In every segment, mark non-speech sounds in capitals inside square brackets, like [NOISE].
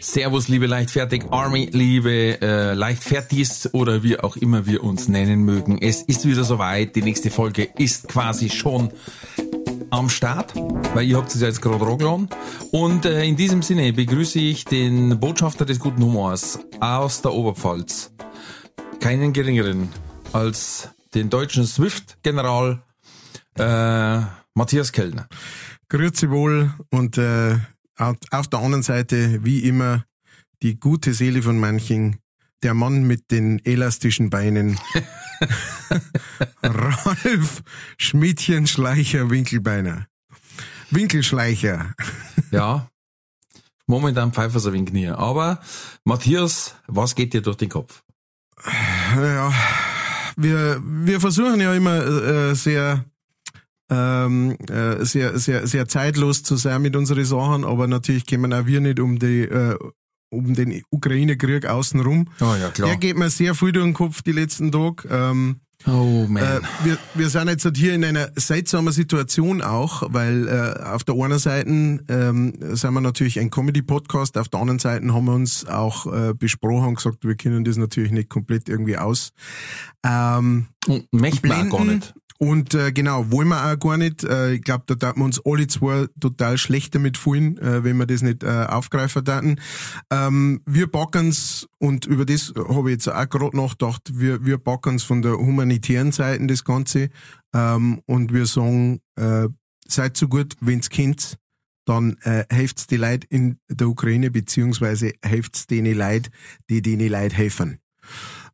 Servus, liebe Leichtfertig Army, liebe äh, Leichtfertis oder wie auch immer wir uns nennen mögen. Es ist wieder soweit. Die nächste Folge ist quasi schon am Start, weil ihr habt es ja jetzt gerade rockgeladen. Und äh, in diesem Sinne begrüße ich den Botschafter des guten Humors aus der Oberpfalz. Keinen geringeren als den deutschen Swift-General äh, Matthias Kellner. Grüezi wohl und äh, auf der anderen Seite, wie immer, die gute Seele von manchen, der Mann mit den elastischen Beinen, [LAUGHS] Ralf Schmidtchen-Schleicher Winkelbeiner. Winkelschleicher. ja, momentan pfeifen sie ein wenig nie. Aber Matthias, was geht dir durch den Kopf? Ja, wir, wir versuchen ja immer äh, sehr ähm, äh, sehr, sehr, sehr zeitlos zu sein mit unseren Sachen, aber natürlich kommen auch wir nicht um die äh, um den Ukraine-Krieg außenrum. Oh ja, klar. Der geht mir sehr viel durch den Kopf die letzten Tage. Ähm, Oh man. Äh, wir, wir sind jetzt hier in einer seltsamen Situation auch, weil äh, auf der einen Seite ähm, sind wir natürlich ein Comedy-Podcast, auf der anderen Seite haben wir uns auch äh, besprochen und gesagt, wir können das natürlich nicht komplett irgendwie aus. Ähm, und möchten wir gar nicht. Und äh, genau, wollen wir auch gar nicht. Äh, ich glaube, da daten wir uns alle zwei total schlecht damit fühlen, äh, wenn wir das nicht äh, aufgreifen daten. Ähm, wir backen's und über das habe ich jetzt auch gerade nachgedacht, wir, wir backen's von der humanitären Seite das Ganze ähm, und wir sagen, äh, seid so gut, wenn's kennt, dann äh, helft's die Leute in der Ukraine, beziehungsweise helft's denen Leute, die denen Leute helfen.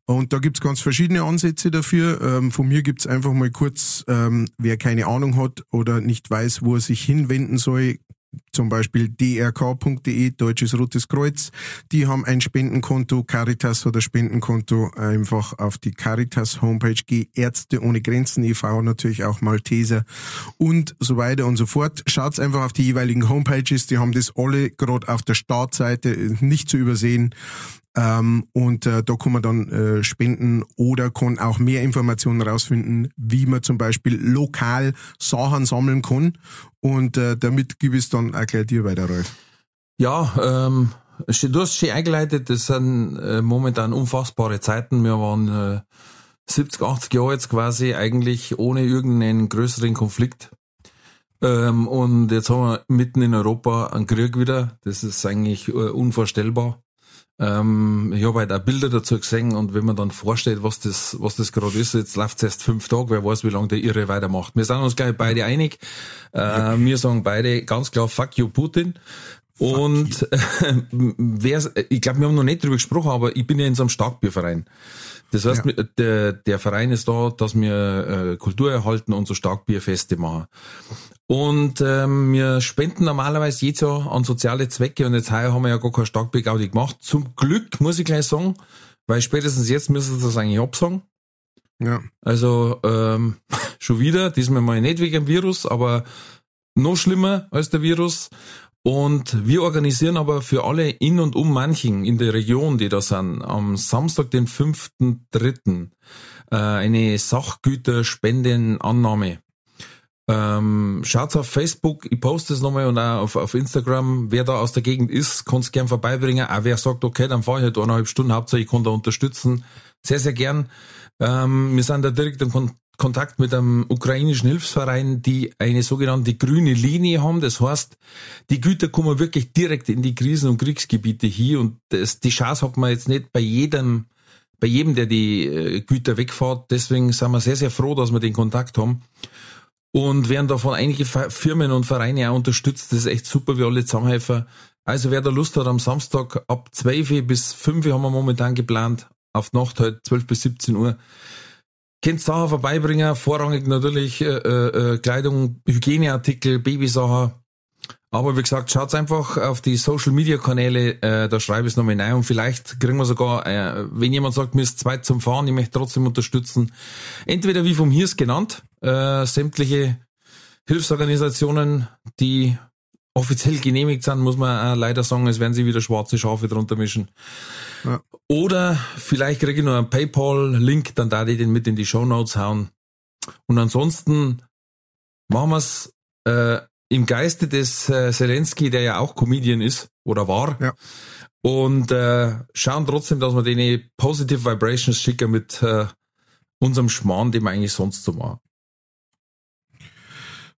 Und da gibt's ganz verschiedene Ansätze dafür. Ähm, von mir gibt's einfach mal kurz, ähm, wer keine Ahnung hat oder nicht weiß, wo er sich hinwenden soll, zum Beispiel drk.de, Deutsches Rotes Kreuz. Die haben ein Spendenkonto, Caritas oder Spendenkonto, einfach auf die Caritas Homepage geh, Ärzte ohne Grenzen e.V., natürlich auch Malteser und so weiter und so fort. Schaut's einfach auf die jeweiligen Homepages, die haben das alle gerade auf der Startseite nicht zu übersehen. Ähm, und äh, da kann man dann äh, spenden oder kann auch mehr Informationen rausfinden, wie man zum Beispiel lokal Sachen sammeln kann. Und äh, damit gebe ich es dann auch gleich dir weiter, Rolf. Ja, ähm, du hast schon eingeleitet, das sind äh, momentan unfassbare Zeiten. Wir waren äh, 70, 80 Jahre jetzt quasi eigentlich ohne irgendeinen größeren Konflikt. Ähm, und jetzt haben wir mitten in Europa einen Krieg wieder. Das ist eigentlich äh, unvorstellbar. Ähm, ich habe halt auch Bilder dazu gesehen und wenn man dann vorstellt, was das, was das gerade ist, jetzt läuft es erst fünf Tage, wer weiß, wie lange der Irre weitermacht. Wir sind uns gleich beide einig. Äh. Wir sagen beide ganz klar, fuck you Putin. Fuck und [LAUGHS] wer, ich glaube, wir haben noch nicht drüber gesprochen, aber ich bin ja in so einem Starkbierverein. Das heißt, ja. der, der Verein ist da, dass wir äh, Kultur erhalten und so Starkbierfeste machen. Und ähm, wir spenden normalerweise jedes Jahr an soziale Zwecke und jetzt heuer haben wir ja gar kein Starkbiergaudi gemacht. Zum Glück, muss ich gleich sagen, weil spätestens jetzt müssen sie das eigentlich absagen. Ja. Also ähm, [LAUGHS] schon wieder, diesmal mal nicht wegen dem Virus, aber noch schlimmer als der Virus. Und wir organisieren aber für alle in und um manchen in der Region, die da sind, am Samstag, den 5.3. Äh, eine Sachgüterspendenannahme. Ähm, schaut auf Facebook, ich poste es nochmal und auch auf, auf Instagram, wer da aus der Gegend ist, kann es gern vorbeibringen. Auch wer sagt, okay, dann fahre ich halt eineinhalb Stunden, Hauptsache ich kann da unterstützen. Sehr, sehr gern. Ähm, wir sind da direkt im Kon Kontakt mit einem ukrainischen Hilfsverein, die eine sogenannte grüne Linie haben. Das heißt, die Güter kommen wirklich direkt in die Krisen- und Kriegsgebiete hier und das, die Chance hat man jetzt nicht bei jedem, bei jedem, der die äh, Güter wegfährt. Deswegen sind wir sehr, sehr froh, dass wir den Kontakt haben und werden davon einige Firmen und Vereine auch unterstützt. Das ist echt super, wie alle zusammenhelfen. Also wer da Lust hat, am Samstag ab 12 bis 5 haben wir momentan geplant, auf Nacht halt 12 bis 17 Uhr. Könnt Sachen vorbeibringen, vorrangig natürlich äh, äh, äh Kleidung, Hygieneartikel, Babysachen, Aber wie gesagt, schaut einfach auf die Social Media Kanäle, äh, da schreibe ich es nochmal rein und vielleicht kriegen wir sogar, äh, wenn jemand sagt, mir ist zweit zum Fahren, ich möchte trotzdem unterstützen, entweder wie vom Hirs genannt, äh, sämtliche Hilfsorganisationen, die offiziell genehmigt sind, muss man äh, leider sagen, es werden sie wieder schwarze Schafe drunter mischen. Ja. Oder vielleicht kriege ich noch einen PayPal-Link, dann da ich den mit in die Show Notes hauen. Und ansonsten machen wir es äh, im Geiste des äh, Zelensky, der ja auch Comedian ist oder war. Ja. Und äh, schauen trotzdem, dass wir denen Positive Vibrations schicken mit äh, unserem Schmarrn, den wir eigentlich sonst so machen.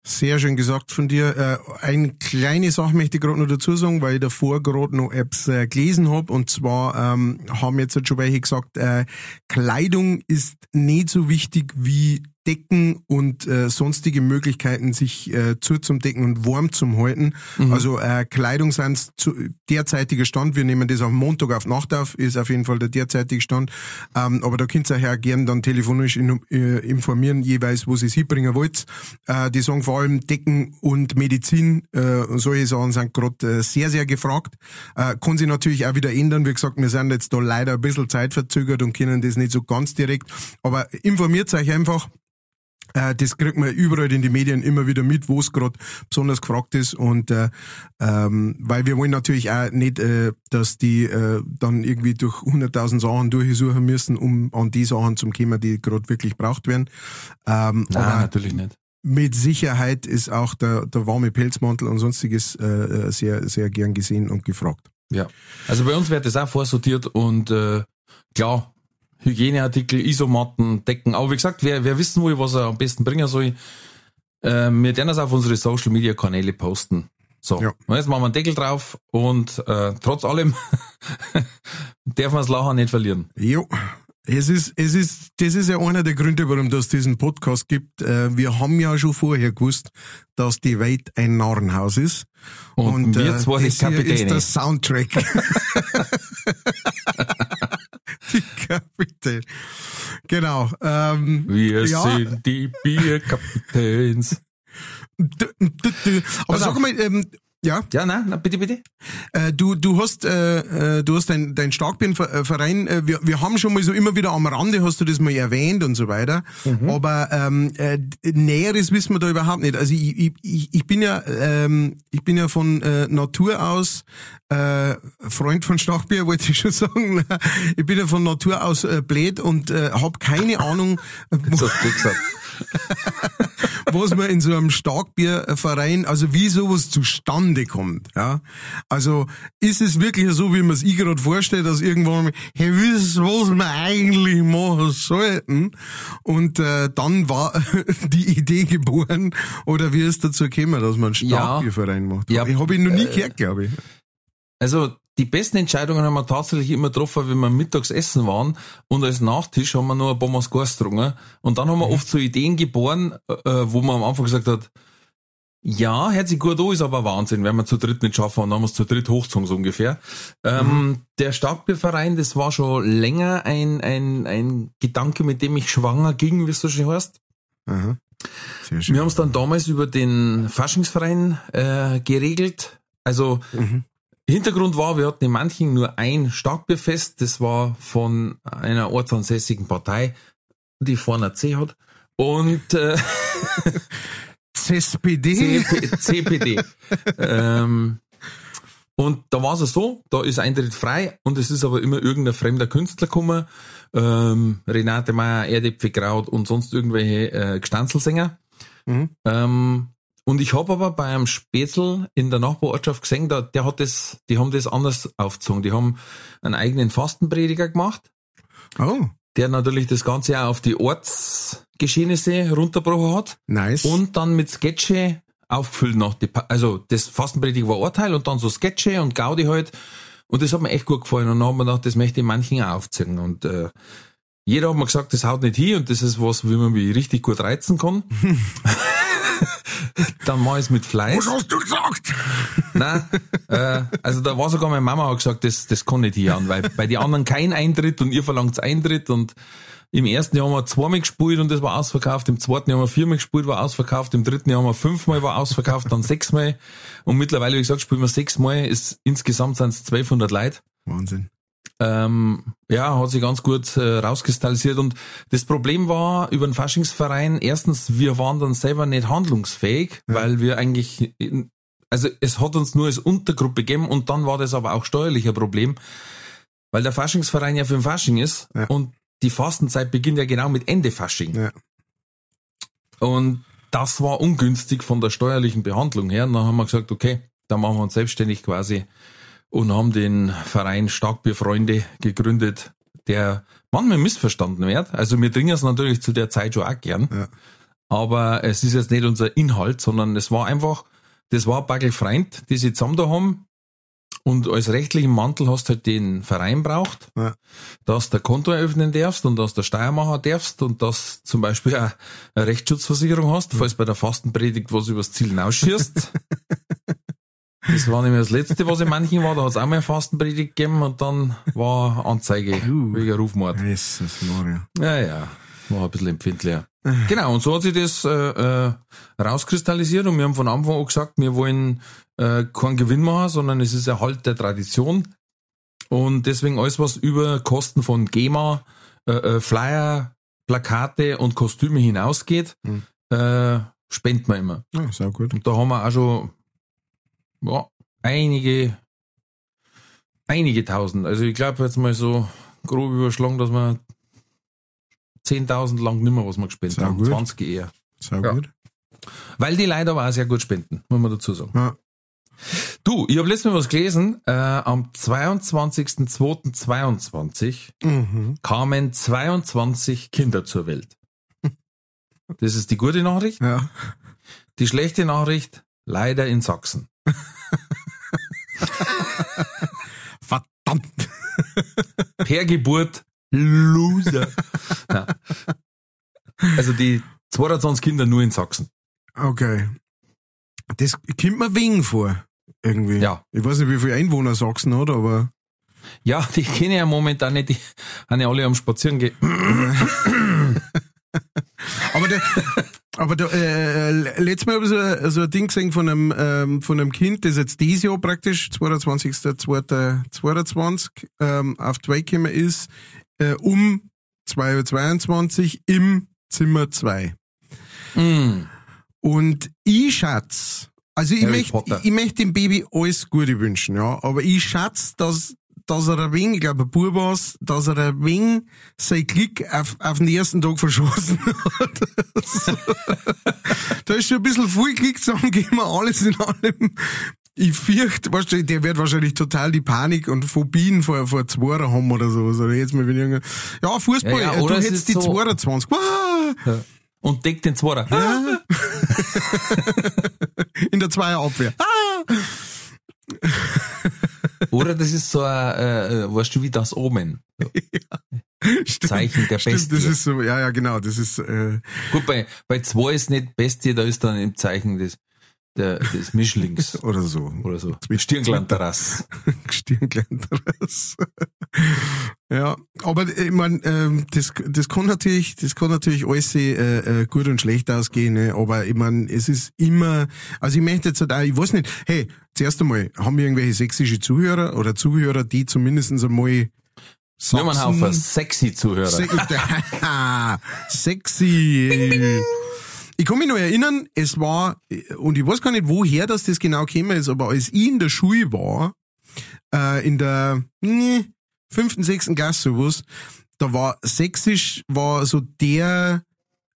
Sehr schön gesagt von dir. Äh, eine kleine Sache möchte ich gerade noch dazu sagen, weil ich davor gerade noch Apps äh, gelesen habe. Und zwar ähm, haben jetzt schon welche gesagt, äh, Kleidung ist nicht so wichtig wie Decken und äh, sonstige Möglichkeiten, sich äh, zuzudecken und warm zu halten. Mhm. Also äh, Kleidung sind zu derzeitiger Stand. Wir nehmen das am Montag auf Nacht auf, ist auf jeden Fall der derzeitige Stand. Ähm, aber da könnt ihr auch gerne dann telefonisch in, äh, informieren, jeweils, wo sie es hinbringen wollt. Äh, die sagen vor allem Decken und Medizin äh, und solche Sachen sind gerade äh, sehr, sehr gefragt. Äh, kann sich natürlich auch wieder ändern. Wie gesagt, wir sind jetzt da leider ein bisschen zeitverzögert und können das nicht so ganz direkt. Aber informiert euch einfach. Äh, das kriegt man überall in den Medien immer wieder mit, wo es gerade besonders gefragt ist. Und äh, ähm, weil wir wollen natürlich auch nicht, äh, dass die äh, dann irgendwie durch 100.000 Sachen durchsuchen müssen, um an die Sachen zu kommen, die gerade wirklich braucht werden. Ähm, Nein, natürlich nicht. Mit Sicherheit ist auch der, der warme Pelzmantel und sonstiges äh, äh, sehr, sehr gern gesehen und gefragt. Ja, also bei uns wird das auch vorsortiert und äh, klar, Hygieneartikel, Isomatten, Decken. Aber wie gesagt, wer, wer wissen will, was er am besten bringen soll, äh, wir werden das auf unsere Social Media Kanäle posten. So, ja. jetzt machen wir einen Deckel drauf und äh, trotz allem [LAUGHS] darf man das Lachen nicht verlieren. Jo. Es ist, es ist, das ist ja einer der Gründe, warum es diesen Podcast gibt. Äh, wir haben ja schon vorher gewusst, dass die Welt ein Narrenhaus ist. Und, und wir äh, zwei das Kapitäne. ist der Soundtrack. [LAUGHS] [LAUGHS] die Kapitän. Genau. Ähm, Wir ja. sind die Bierkapitäns. [LAUGHS] Aber sag mal, ähm, ja. Ja, nein, na, bitte, bitte. Äh, du, du hast, äh, äh du hast dein, dein Starkbirnverein, äh, wir, wir haben schon mal so immer wieder am Rande, hast du das mal erwähnt und so weiter. Mhm. Aber ähm, äh, Näheres wissen wir da überhaupt nicht. Also ich, ich, ich bin ja, ähm, ich bin ja von äh, Natur aus äh, Freund von Starkbier, [LAUGHS] wollte ich schon sagen. Ich bin ja von Natur aus äh, blöd und äh, habe keine Ahnung. das hast du [LAUGHS] gesagt. [LAUGHS] was man in so einem Starkbierverein, also wie sowas zustande kommt. Ja, Also ist es wirklich so, wie man es ich gerade vorstellt, dass irgendwann, hey, wisst was wir eigentlich machen sollten? Und äh, dann war [LAUGHS] die Idee geboren, oder wie ist dazu gekommen, dass man einen Starkbierverein macht? Ja, ich habe ihn noch nie äh, gehört, glaube ich. Also die besten Entscheidungen haben wir tatsächlich immer getroffen, wenn wir mittags essen waren und als Nachtisch haben wir nur ein paar Maskars getrunken. Und dann haben wir mhm. oft so Ideen geboren, äh, wo man am Anfang gesagt hat, ja, hört sich gut an, ist aber Wahnsinn, wenn wir zu dritt nicht schaffen und dann haben wir es zu dritt hochgezogen, so ungefähr. Ähm, mhm. Der Starkbierverein, das war schon länger ein, ein, ein Gedanke, mit dem ich schwanger ging, wie es so schön heißt. Mhm. Wir haben es dann damals über den Faschingsverein äh, geregelt. Also mhm. Hintergrund war, wir hatten in manchen nur ein Starkbierfest, das war von einer ortsansässigen Partei, die vorne C hat. Und äh, [LAUGHS] CSPD? CP, CPD. ähm, und da war es so, da ist Eintritt frei und es ist aber immer irgendein fremder Künstler gekommen. Ähm, Renate Meyer, Erdäpfel Kraut und sonst irgendwelche äh, Gestanzelsänger. Mhm. Ähm, und ich habe aber bei einem Spätzl in der Nachbarortschaft gesehen, da, der hat das, die haben das anders aufgezogen. Die haben einen eigenen Fastenprediger gemacht. Oh. Der natürlich das Ganze auch auf die Ortsgeschehnisse runterbrochen hat. Nice. Und dann mit Sketche aufgefüllt nach die, also das Fastenprediger war Urteil und dann so Sketche und Gaudi halt. Und das hat mir echt gut gefallen. Und dann haben wir gedacht, das möchte ich manchen auch aufziehen. Und äh, jeder hat mir gesagt, das haut nicht hin und das ist was, wie man mich richtig gut reizen kann. [LAUGHS] dann mach ich's mit Fleisch. Was hast du gesagt? Nein, äh, also da war sogar meine Mama hat gesagt, das, das kann nicht hier an, weil bei den anderen kein Eintritt und ihr verlangt Eintritt und im ersten Jahr haben wir zweimal gespielt und das war ausverkauft, im zweiten Jahr haben wir viermal gespielt, war ausverkauft, im dritten Jahr haben wir fünfmal war ausverkauft, dann sechsmal und mittlerweile, wie gesagt, spielen wir sechsmal, ist, insgesamt sind es 1200 Leute. Wahnsinn. Ähm, ja, hat sich ganz gut äh, rauskristallisiert. Und das Problem war über den Faschingsverein, erstens, wir waren dann selber nicht handlungsfähig, Ja. weil wir eigentlich, also es hat uns nur als Untergruppe gegeben und dann war das aber auch steuerlich ein Problem, weil der Faschingsverein ja für den Fasching ist Ja. und die Fastenzeit beginnt ja genau mit Ende Fasching. Ja. Und das war ungünstig von der steuerlichen Behandlung her. Und dann haben wir gesagt, okay, dann machen wir uns selbstständig quasi und haben den Verein Starkbierfreunde gegründet, der manchmal missverstanden wird. Also wir trinken es natürlich zu der Zeit schon auch gern. Ja. Aber es ist jetzt nicht unser Inhalt, sondern es war einfach, das war Bagel Freund, die sie zusammen da haben. Und als rechtlichen Mantel hast du halt den Verein braucht, Ja. dass du ein Konto eröffnen darfst und dass du Steuermacher darfst und dass zum Beispiel auch eine Rechtsschutzversicherung hast, falls bei der Fastenpredigt was übers Ziel hinausschießt. [LAUGHS] das war nämlich das Letzte, was in manchen war. Da hat es auch mal eine Fastenpredigt gegeben und dann war Anzeige Uh. wegen Rufmord. Jesus Maria. Ja, ja, war ein bisschen empfindlicher. Genau, und so hat sich das äh, äh, rauskristallisiert und wir haben von Anfang an gesagt, wir wollen äh, keinen Gewinn machen, sondern es ist Erhalt der Tradition. Und deswegen alles, was über Kosten von GEMA, äh, äh, Flyer, Plakate und Kostüme hinausgeht, Mhm. äh, spenden wir immer. Ja, sehr gut. Und da haben wir auch schon ja, einige, einige tausend. Also ich glaube jetzt mal so grob überschlagen, dass wir 10.000 lang nimmer, was wir gespendet haben. gut. 20 eher. Sehr Ja. gut. Weil die Leute aber auch sehr gut spenden, muss man dazu sagen. Ja. Du, ich habe letztes Mal was gelesen. Äh, am 22.02.22 Mhm. kamen 22 Kinder zur Welt. [LAUGHS] Das ist die gute Nachricht. Ja. Die schlechte Nachricht, leider in Sachsen. [LAUGHS] Verdammt. Per Geburt Loser. Ja. Also die 22 Kinder nur in Sachsen. Okay. Das kommt mir wegen vor. Irgendwie. Ja. Ich weiß nicht, wie viele Einwohner Sachsen hat, aber Ja, die kenne ich ja momentan nicht, die haben ja alle am Spazieren gehen. [LAUGHS] Aber der, aber der, äh, äh, letztes Mal habe ich so, ein- so ein Ding gesehen von einem, ähm, von einem Kind, das jetzt dieses Jahr praktisch, 22.02.22, ähm, auf die Welt gekommen ist, äh, um 2.22 Uhr im Zimmer 2. Mm. Und ich schätze, also ich möchte, ich möchte dem Baby alles Gute wünschen, ja, aber ich schätze, dass, dass er ein wenig, ich glaube, ein Bub war's, dass er ein wenig sein Glück auf, auf den ersten Tag verschossen hat. [LAUGHS] da ist schon ein bisschen viel Glück zusammengegeben, alles in allem. Ich fürchte, weißt du, der wird wahrscheinlich total die Panik und Phobien vor, vor Zweier haben oder so. Oder jetzt mal wenn irgendein, ja, Fußball, Ja, ja, du hättest die so- 22. Wow! Und deckt den Zweiter. Ah. [LAUGHS] In der Zweierabwehr. Oder das ist so ein, äh, äh, weißt du, wie das Omen. [LAUGHS] Stimmt. Zeichen der Stimmt, Bestie. das ist so, ja, ja, genau, das ist, äh, Gut, bei, bei zwei ist nicht Bestie, da ist dann im Zeichen des, der, des Mischlings [LAUGHS] oder so. oder so. Stirnglanterrass. [LAUGHS] Stirnkleineres. ja, aber ich mein, ähm, das, das kann natürlich, das kann natürlich alles äh, äh, gut und schlecht ausgehen, ne? aber ich mein, es ist immer, also ich möchte jetzt halt auch, ich weiß nicht, hey, zuerst einmal, haben wir irgendwelche sächsische Zuhörer oder Zuhörer, die zumindest einmal Nur mal Haufen Sachsen- sexy Zuhörer. Se [LAUGHS] Sexy. Ich kann mich noch erinnern, es war, und ich weiß gar nicht, woher das, das genau gekommen ist, aber als ich in der Schule war, äh, in der mh, fünften, sechsten Klasse sowas, da war Sächsisch, war so der,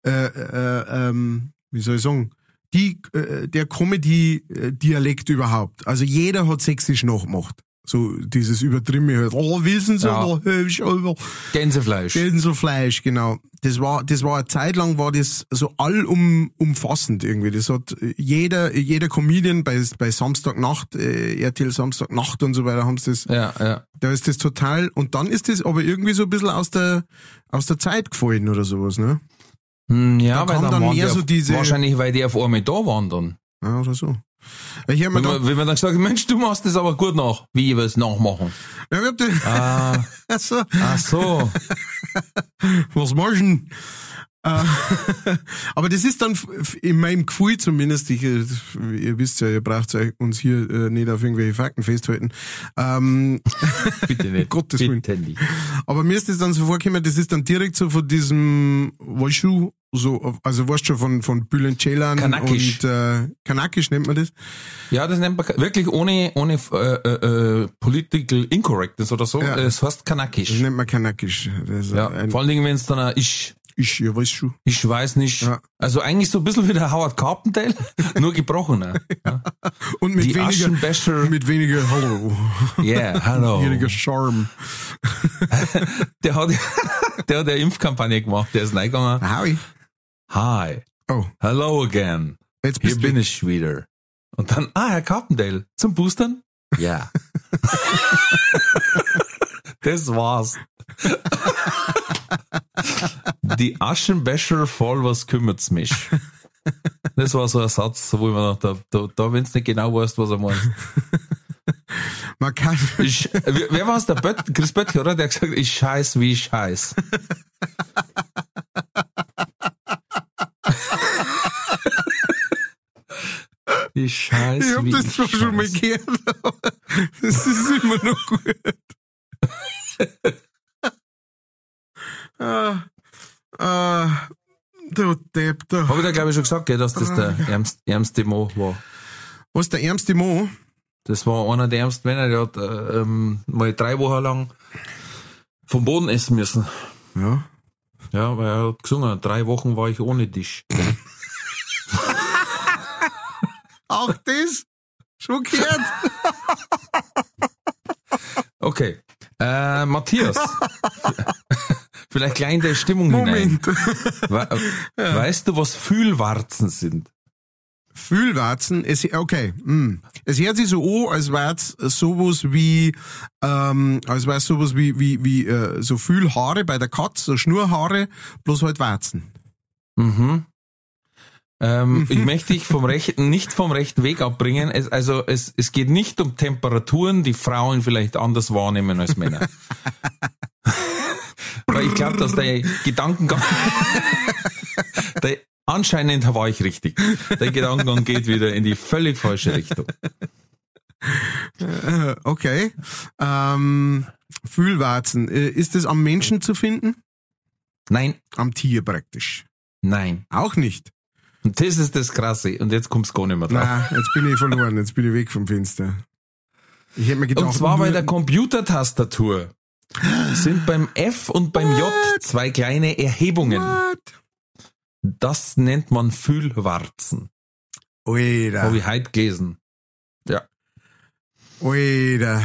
äh, äh, ähm, wie soll ich sagen, die, äh, der Comedy-Dialekt überhaupt. Also jeder hat Sächsisch nachgemacht. So dieses Übertriebene halt, oh, wissen Sie, Ja. oh, Gänsefleisch. Gänselfleisch, genau. Das war, das war eine Zeit lang war das so allum, umfassend irgendwie. Das hat jeder, jeder Comedian bei, bei Samstagnacht, äh, RTL Samstagnacht und so weiter haben sie das, Ja, ja. da ist das total, und dann ist das aber irgendwie so ein bisschen aus der, aus der Zeit gefallen oder sowas, ne? Hm, ja, Da weil dann, dann mehr so diese- wahrscheinlich, weil die auf einmal da waren dann. Ja, oder so. Ich hab mir Wenn man, wenn man dann gesagt Mensch, du machst das aber gut nach. Wie ich will es nachmachen? ja, ich hab den, Ah, also, [LAUGHS] ach so. [LAUGHS] was machst du denn? [LAUGHS] Aber das ist dann in meinem Gefühl zumindest, ich, äh, ihr wisst ja, ihr braucht uns hier äh, nicht auf irgendwelche Fakten festhalten. Ähm, [LAUGHS] Bitte [LAUGHS] nicht. Gottes Willen. Bitte nicht. aber mir ist das dann so vorgekommen, das ist dann direkt so von diesem, du, so, also weißt schon von, von Bülent Ceylan Kanakisch. und äh, Kanakisch nennt man das. Ja, das nennt man wirklich ohne, ohne äh, äh, äh, Political Incorrectness oder so. Ja. Es heißt Das Kanakisch. nennt man Kanakisch. Das Ja, vor allen Dingen, wenn es dann ein ich, ich, ja, weißt du. ich weiß nicht. Ja. Also eigentlich so ein bisschen wie der Howard Carpendale, [LAUGHS] nur gebrochener. Ja. [LAUGHS] Und mit Die weniger, mit weniger Hallo, yeah, hallo. [LAUGHS] weniger Charme. Der hat, der hat eine Impfkampagne gemacht, der ist reingegangen. Howie. Hi, Oh, hello again. jetzt Hier bin ich wieder. Und dann, ah, Herr Carpendale, zum Boostern? Ja. das war's. Die Aschenbecher voll, was kümmert's mich? Das war so ein Satz, wo ich mir gedacht hab, da, da wenn du nicht genau weißt, was er meint. Man kann, Ich, wer wer war's? Der Bött, Chris Böttcher, oder? Der hat gesagt, ich scheiß wie ich scheiß. Ich scheiß ich hab wie das ich schon mal gehört, aber das ist immer noch gut. [LAUGHS] ah, ah, du Depp, da. Habe ich da glaube ich schon gesagt, gell, dass das der ärmste, ärmste Mo war. Was der ärmste Mo? Das war einer der ärmsten Männer, der hat äh, ähm, mal drei Wochen lang vom Boden essen müssen. Ja. Ja, weil er hat gesungen, drei Wochen war ich ohne dich. Auch das? Schon gehört? Okay. Äh, Matthias. [LAUGHS] Vielleicht gleich in der Stimmung hinein. Moment. We [LAUGHS] Weißt du, was Fühlwarzen sind? Fühlwarzen, es, okay, hm. es hört sich so an, als wär's sowas wie, ähm, als wär's sowas wie, wie, wie, äh, so Fühlhaare bei der Katze, so Schnurhaare, bloß halt Warzen. Mhm. Ähm, Ich möchte dich vom rechten, nicht vom rechten Weg abbringen. Es, also es, es geht nicht um Temperaturen, die Frauen vielleicht anders wahrnehmen als Männer. [LAUGHS] Weil ich glaube, dass der Gedankengang, [LAUGHS] der, anscheinend war ich richtig. Der Gedankengang geht wieder in die völlig falsche Richtung. Äh, okay. Ähm, Fühlwarzen, äh, ist das am Menschen zu finden? Nein, Am Tier praktisch. nein. Auch nicht. Und das ist das Krasse. Und jetzt kommt's gar nicht mehr drauf. Na, jetzt bin ich verloren, jetzt bin ich weg vom Fenster. Ich hätte mir gedacht, Und zwar bei der Computertastatur sind beim F und beim J zwei kleine Erhebungen. What? Das nennt man Fühlwarzen. Oida, Habe ich heute gelesen. Ja. oida.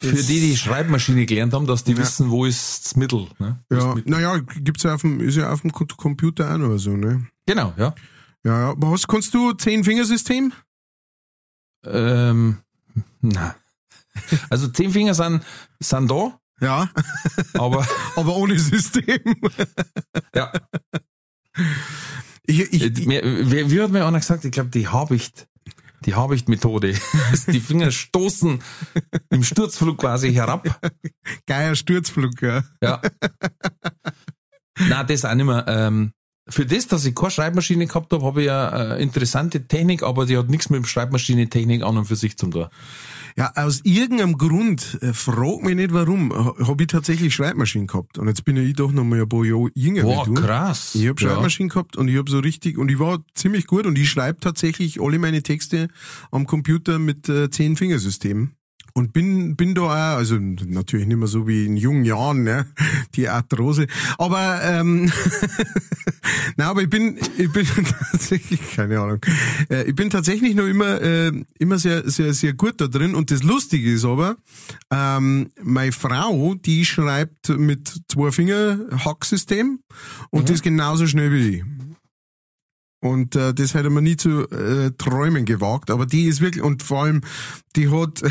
Für die, die Schreibmaschine gelernt haben, dass die Ja. wissen, wo ist das Mittel. Ne? Wo Ja, Mittel. naja, gibt's ja auf dem, ist ja auf dem Co- Computer auch noch so, ne? Genau, ja. Ja, ja. Aber was kannst du? Zehn-Fingersystem? Ähm, na. Also zehn Finger sind, sind da, Ja, aber [LAUGHS] aber ohne System. ja. Ich, ich, Äh, ich, wie, wie hat mir einer gesagt? Ich glaube, die Habicht, die Habicht-Methode. [LAUGHS] die Finger stoßen im Sturzflug quasi herab. geiler Sturzflug, ja. Ja. Na, das auch nicht mehr. Ähm, für das, dass ich keine Schreibmaschine gehabt habe, habe ich ja äh, interessante Technik, aber die hat nichts mit dem Schreibmaschinentechnik an und für sich zum tun. Ja, aus irgendeinem Grund, äh, frag mich nicht warum, habe ich tatsächlich Schreibmaschinen gehabt. Und jetzt bin ja ich doch noch mal ein paar Jahre jünger Boah, du. krass. Ich habe Ja. Schreibmaschinen gehabt und ich habe so richtig, und ich war ziemlich gut und ich schreibe tatsächlich alle meine Texte am Computer mit äh, zehn Fingersystemen. Und bin, bin da auch, also natürlich nicht mehr so wie in jungen Jahren, ne, [LAUGHS] die Arthrose. Aber, ähm, [LAUGHS] na, aber ich bin, ich bin [LAUGHS] tatsächlich, keine Ahnung, äh, ich bin tatsächlich noch immer, äh, immer sehr, sehr, sehr gut da drin. Und das Lustige ist aber, ähm, meine Frau, die schreibt mit zwei Finger Hacksystem und das genauso schnell wie ich. Und äh, das hätte man nie zu äh, träumen gewagt, aber die ist wirklich, und vor allem, die hat,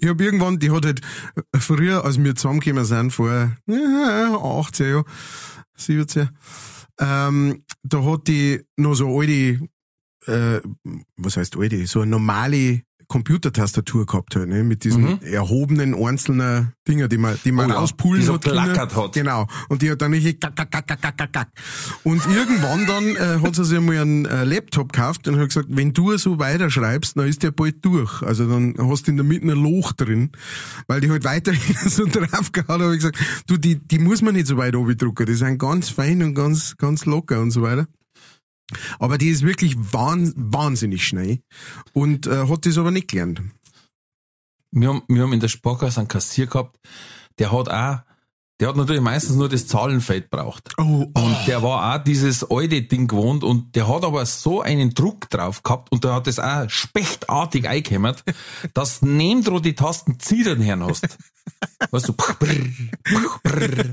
ich habe irgendwann, die hat halt früher, als wir zusammengekommen sind, vor ja, 18 Jahren, 17, ähm, da hat die noch so alte, äh, was heißt alte, so normale Computertastatur gehabt hat, ne? mit diesen Mhm. erhobenen einzelnen Dinger, die man, die man Oh ja, auspulen die so hat. klackert hat. Genau. Und die hat dann nicht kack, kack, kack, kack, kack, kack. Und irgendwann dann äh, hat sie sich einmal einen äh, Laptop gekauft und hat gesagt, wenn du so weiterschreibst, dann ist der bald durch. Also dann hast du in der Mitte ein Loch drin, weil die halt weiterhin [LAUGHS] so draufgehauen hat, habe ich gesagt, du, die, die muss man nicht so weit drucken. Die sind ganz fein und ganz, ganz locker und so weiter. Aber die ist wirklich wahn, wahnsinnig schnell und äh, hat das aber nicht gelernt. Wir haben, wir haben in der Sparkasse einen Kassier gehabt, der hat auch, der hat natürlich meistens nur das Zahlenfeld braucht. Oh, Und der war auch dieses alte Ding gewohnt und der hat aber so einen Druck drauf gehabt und der hat das auch spechtartig eingehämmert, [LAUGHS] dass neben du die Tasten zittern hören hast. Weißt du, brr, brr, brr.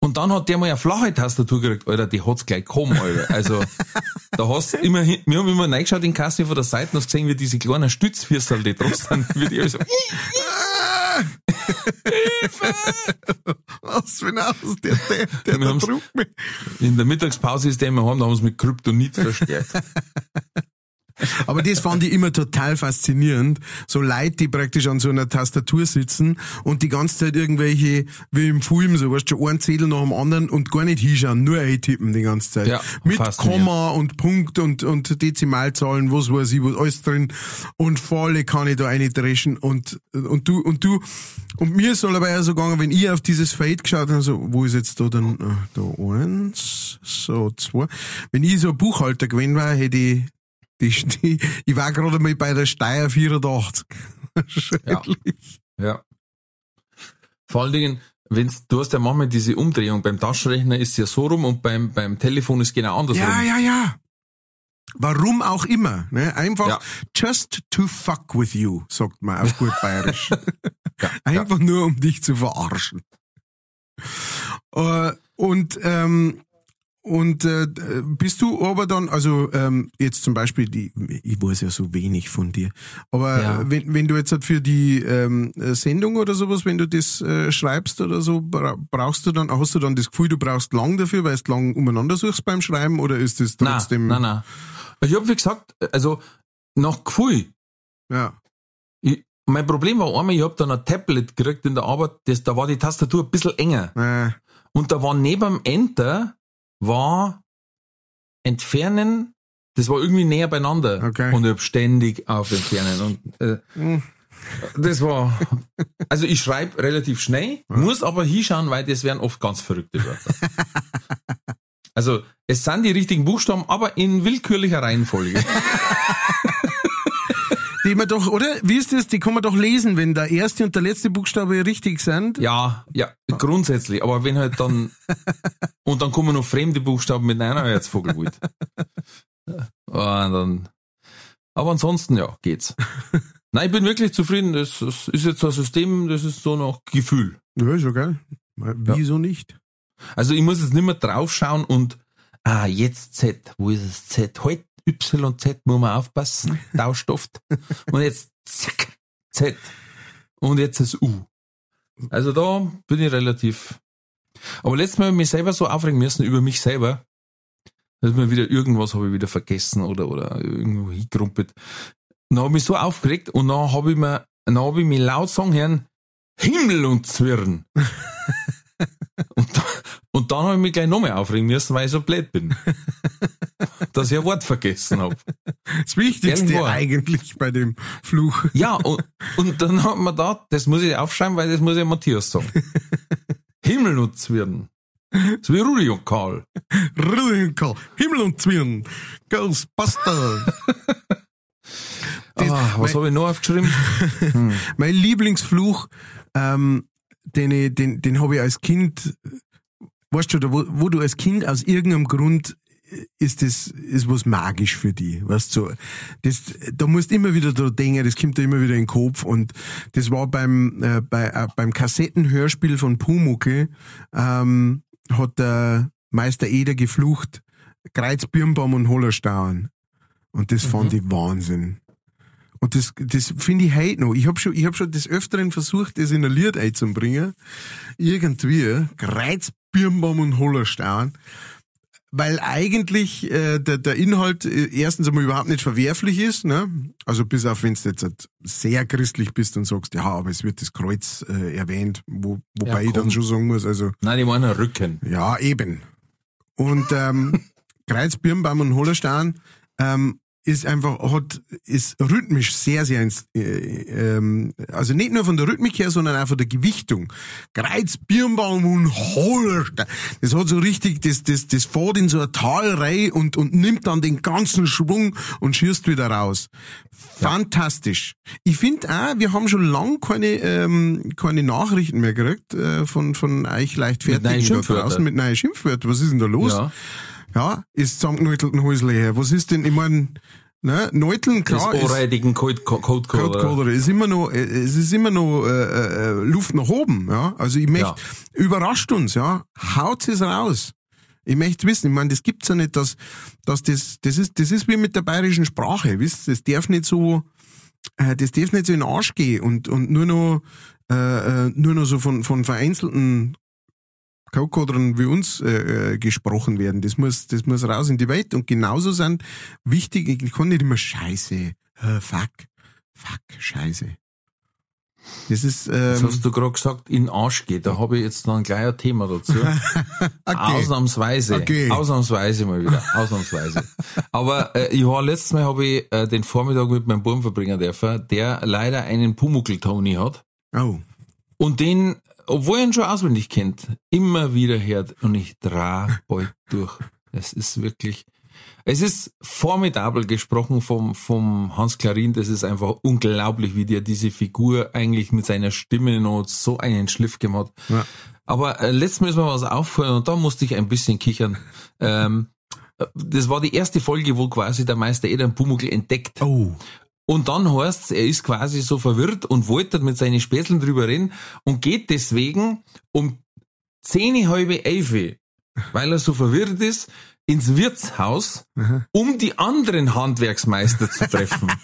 Und dann hat der mal eine flache Tastatur gekriegt, Alter, die hat's gleich kommen, Alter. Also, da hast du immer, hin- wir haben immer reingeschaut in die Kasse von der Seite und hast gesehen, wie diese kleinen Stützfürsel, die drauf sind, wie die [LAUGHS] also, was für ein Aus, der, der, der, Wir der druckt mich. in der Mittagspause ist der immer heim, da haben sie mit Kryptonit verstärkt. [LAUGHS] Aber das fand ich immer total faszinierend. So Leute, die praktisch an so einer Tastatur sitzen und die ganze Zeit irgendwelche, wie im Film, so weißt du, schon einen Zettel nach dem anderen und gar nicht hinschauen, nur eintippen die ganze Zeit. Ja, Mit. Komma und Punkt und, und Dezimalzahlen, was weiß ich, was alles drin. Und volle kann ich da reindreschen und, und du, und du, und mir soll aber ja so gegangen, wenn ich auf dieses Feld geschaut habe, so, wo ist jetzt da dann, äh, da eins, so zwei. Wenn ich so ein Buchhalter gewesen war, hätte ich, die, die, ich war gerade mal bei der Steier 84. Ja. Ja. Vor allen Dingen, wenn's, du hast ja manchmal diese Umdrehung. Beim Taschenrechner ist es ja so rum und beim, beim Telefon ist genau andersrum. Ja, ja, ja. Warum auch immer. Ne? Einfach Ja. just to fuck with you, sagt man auf gut bayerisch. [LAUGHS] [LAUGHS] Ja, Einfach nur, um dich zu verarschen. Äh, und ähm, und äh, bist du aber dann, also ähm, jetzt zum Beispiel, die, ich weiß ja so wenig von dir, aber Ja. wenn, wenn du jetzt halt für die ähm, Sendung oder sowas, wenn du das äh, schreibst oder so, bra brauchst du dann, hast du dann das Gefühl, du brauchst lang dafür, weil du lang umeinander suchst beim Schreiben oder ist das Nein, trotzdem? nein, nein. Ich habe wie gesagt, also nach Gefühl. Ja. Ich, mein Problem war einmal, ich habe dann ein Tablet gekriegt in der Arbeit, das, da war die Tastatur ein bisschen enger. Äh, Und da war neben dem Enter war Entfernen, das war irgendwie näher beieinander. Okay. Und ich hab ständig auf Entfernen. Und äh, das war. Also ich schreibe relativ schnell, muss aber hinschauen, weil das wären oft ganz verrückte Wörter. [LAUGHS] Also es sind die richtigen Buchstaben, aber in willkürlicher Reihenfolge. [LAUGHS] die man doch, oder? Wie ist das? Die kann man doch lesen, wenn der erste und der letzte Buchstabe richtig sind. Ja, ja, grundsätzlich. Aber wenn halt dann [LAUGHS] und dann kommen noch fremde Buchstaben mit einer Herzvogelwut. Und [LAUGHS] dann. Aber ansonsten, ja, geht's. [LAUGHS] Nein, ich bin wirklich zufrieden. Das, das ist jetzt ein System, das ist so noch Gefühl. Ja, ist ja geil. Wieso nicht? Also ich muss jetzt nicht mehr draufschauen und ah, jetzt Z, wo ist es Z? Halt YZ muss man aufpassen, [LAUGHS] tauscht oft. Und jetzt zack, Z. Und jetzt das U. Also da bin ich relativ. Aber letztes Mal habe ich mich selber so aufregen müssen über mich selber. Dass mir wieder irgendwas habe ich wieder vergessen oder, oder irgendwo hingrumpelt. Dann habe ich mich so aufgeregt und dann habe ich mir, dann habe ich mich laut sagen hören, Himmel und Zwirn. [LAUGHS] Und, da, und dann habe ich mich gleich nochmal aufregen müssen, weil ich so blöd bin. dass ich ein Wort vergessen habe. Das Wichtigste Irgendwo. eigentlich bei dem Fluch. Ja, und, und dann hat man da, das muss ich aufschreiben, weil das muss ich Matthias sagen. Himmel und Zwirn. So wie Rudi und Karl. Rüdiger, Himmel und Zwirn, Ghostbuster. Das- Ah, was habe ich noch aufgeschrieben? [LAUGHS] Mein Lieblingsfluch, ähm, den, den, den habe ich als Kind, weißt du, da wo, wo du als Kind aus irgendeinem Grund äh, ist das ist was magisch für die, weißt du. so. Das, da musst immer wieder dran denken, das kommt dir immer wieder in den Kopf und das war beim äh, bei, äh, beim Kassettenhörspiel von Pumuckel ähm, hat der Meister Eder geflucht, Kreuz, Birnbaum und Hollerstauern. Und das fand ich Wahnsinn. Und das, das finde ich heute noch. Ich habe schon, ich hab schon des Öfteren versucht, das in ein Lied einzubringen. Irgendwie, Kreuz, Birnbaum und Hollerstauern. weil eigentlich äh, der, der Inhalt äh, erstens einmal überhaupt nicht verwerflich ist, ne? Also bis auf wenn du jetzt halt sehr christlich bist und sagst, ja, aber es wird das Kreuz äh, erwähnt, wo, wobei Ja, ich dann schon sagen muss, also Nein, die meinen Rücken. ja, eben. Und ähm, [LAUGHS] Kreuz, Birnbaum und Hollerstein ähm, ist einfach, hat, ist rhythmisch sehr, sehr, äh, ähm, also nicht nur von der Rhythmik her, sondern auch von der Gewichtung. Kreuz, Birnbaum und Hollerstein. Das hat so richtig, das, das, das fährt in so eine Talreihe und, und nimmt dann den ganzen Schwung und schießt wieder raus. Fantastisch. Ich finde auch, wir haben schon lang keine, ähm, keine Nachrichten mehr gekriegt äh, von, von euch leichtfertigen da draußen mit neuen Schimpfwörtern. Was ist denn da los? Ja. Ja, ist zusammengenäutelten Häusle her. Was ist denn, ich mein, ne, Neuteln, Das klar, ist ohrreidigen Code Code Codecoder, ist immer noch, äh, es ist immer noch äh, äh, Luft nach oben, ja. Also ich möchte, Ja. überrascht uns, ja. Haut es raus. Ich möchte wissen, ich meine, das gibt's ja nicht, dass, dass das, das ist, das ist wie mit der bayerischen Sprache, wisst, das darf nicht so, äh, das darf nicht so in den Arsch gehen und, und nur noch, äh, äh, nur noch so von, von vereinzelten Codecoderern wie uns äh, äh, gesprochen werden. Das muss, das muss raus in die Welt und genauso sind wichtig, ich kann nicht immer Scheiße, äh, fuck, fuck, Scheiße. Das ist, Das ähm, hast du gerade gesagt, in Arsch geht. Da habe ich jetzt noch ein kleines Thema dazu. [LAUGHS] okay. Ausnahmsweise. Okay. Ausnahmsweise mal wieder. Ausnahmsweise. [LAUGHS] Aber äh, ich war letztes Mal habe ich äh, den Vormittag mit meinem Buben verbringen dürfen, der leider einen Pumuckl-Tony hat Oh. und den, obwohl er ihn schon auswendig kennt, immer wieder hört und ich bald durch. Es ist wirklich, es ist formidabel gesprochen vom, vom Hans Klarin. Das ist einfach unglaublich, wie der diese Figur eigentlich mit seiner Stimme noch so einen Schliff gemacht. Ja. Aber äh, letztes Mal ist mir was auffallen und da musste ich ein bisschen kichern. Ähm, das war die erste Folge, wo quasi der Meister einen Pumuckl entdeckt. Oh. Und dann heißt's, er ist quasi so verwirrt und wollte mit seinen Späßeln drüber reden und geht deswegen um zehn halbe elf, weil er so verwirrt ist, ins Wirtshaus, um die anderen Handwerksmeister zu treffen. [LAUGHS]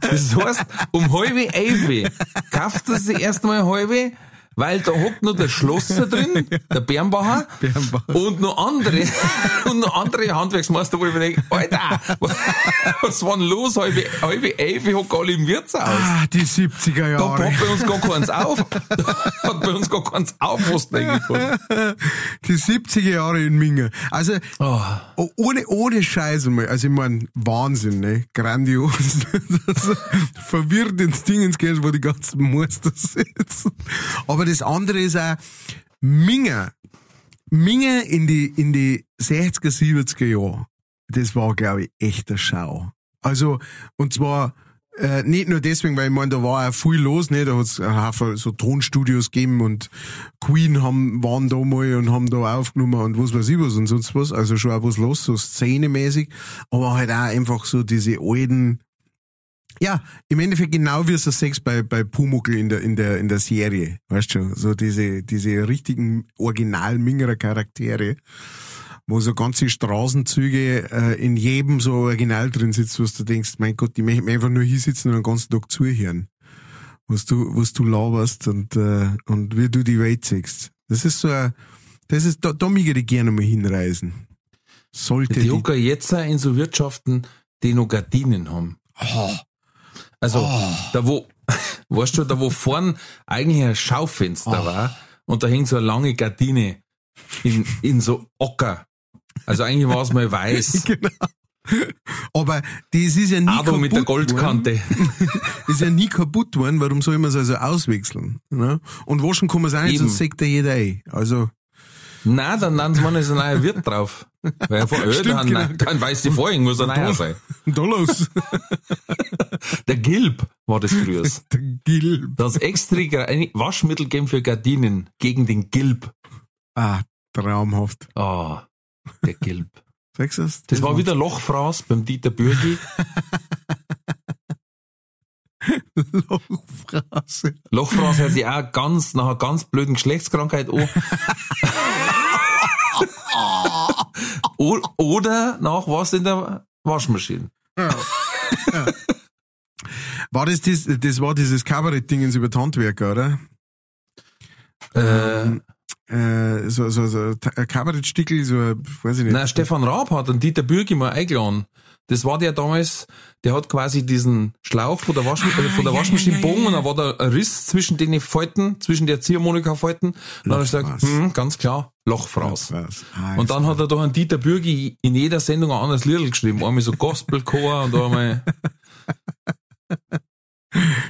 Das heißt, um halbe elf kauft er sich erstmal halbe, weil da hockt noch der Schlosser drin, der Bernbacher, Bernbacher. und noch andere, [LAUGHS] und noch andere Handwerksmeister, wo ich mir denke, Alter, was war denn los? Halbe, halbe elf hock alle im Wirtshaus. Ah, die 70er Da Jahre. hat bei uns gar keins auf. Da hat bei uns gar keins auf, was da Die 70er Jahre in Minge. Also, oh. oh, ohne, ohne Scheiße mal. Also, ich mein, Wahnsinn, ne? Grandios. [LAUGHS] Verwirrt ins Ding ins Geld, wo die ganzen Meister sitzen. Aber das andere ist auch Minge. Minge in die, in die 60er, 70er Jahre. Das war, glaube ich, echter Schau. Also, und zwar, äh, nicht nur deswegen, weil ich meine, da war auch viel los, ne? Da hat's einen Haufen so Tonstudios gegeben und Queen haben, waren da mal und haben da aufgenommen und was weiß ich was und sonst was. Also schon auch was los, so szenemäßig. Aber halt auch einfach so diese alten, ja, im Endeffekt genau wie es das Sex bei, bei Pumuckl in der, in der, in der Serie. Weißt du, so diese, diese richtigen original Charaktere wo so ganze Straßenzüge äh, in jedem so original drin sitzt, was du denkst, mein Gott, die möchte mir einfach nur hier sitzen und den ganzen Tag zuhören. Was du, was du laberst und, äh, und wie du die Welt siehst. Das ist so ein, das ist, da, da möchte ich gerne mal hinreisen. Sollte Die die, hocken jetzt in so Wirtschaften, die noch Gardinen haben. Also, da wo, [LAUGHS] weißt du, da wo vorn eigentlich ein Schaufenster war und da hängt so eine lange Gardine in, in so Ocker. Also eigentlich war es mal weiß. [LAUGHS] genau. Aber das ist ja nie Aber kaputt mit der. Goldkante. [LAUGHS] ist ja nie kaputt worden, warum soll man es also auswechseln? Ne? Und waschen kann man es auch nicht, sonst sagt ja jeder eh. Also, Nein, dann sie man ist ein neuer Wirt drauf. Weil von Stimmt, Öl, dann, genau. dann weiß die Vorhang, muss ein neuer sein. los. Der Gilb war das früher. [LAUGHS] der Gil. Das extra Waschmittel geben für Gardinen gegen den Gilb. Ah, traumhaft. Ah, der Gilb. Das? Das war wieder Lochfraß beim Dieter Bürgi. [LAUGHS] [LAUGHS] Lochfrase. Lochfraß hört sich auch ganz nach einer ganz blöden Geschlechtskrankheit an. [LAUGHS] Oder nach was in der Waschmaschine. War das, das, das war dieses Kabarett-Dingens über die Handwerker, oder? Äh, äh, so, so, so ein Kabarettstickel, so, weiß ich nicht. Na, Stefan Raab hat einen Dieter Bürgi mal eingeladen. Das war der damals, der hat quasi diesen Schlauch von der, Wasch, Ah, äh, von der ja, Waschmaschine ja, bogen ja. und da war da ein Riss zwischen den Falten, zwischen der Ziehharmonika-Falten. Und dann hat er gesagt, hm, ganz klar, Lochfraß. Ah, Und dann hat er doch einen Dieter Bürgi in jeder Sendung ein anderes Lied geschrieben. Einmal so Gospelchor und einmal,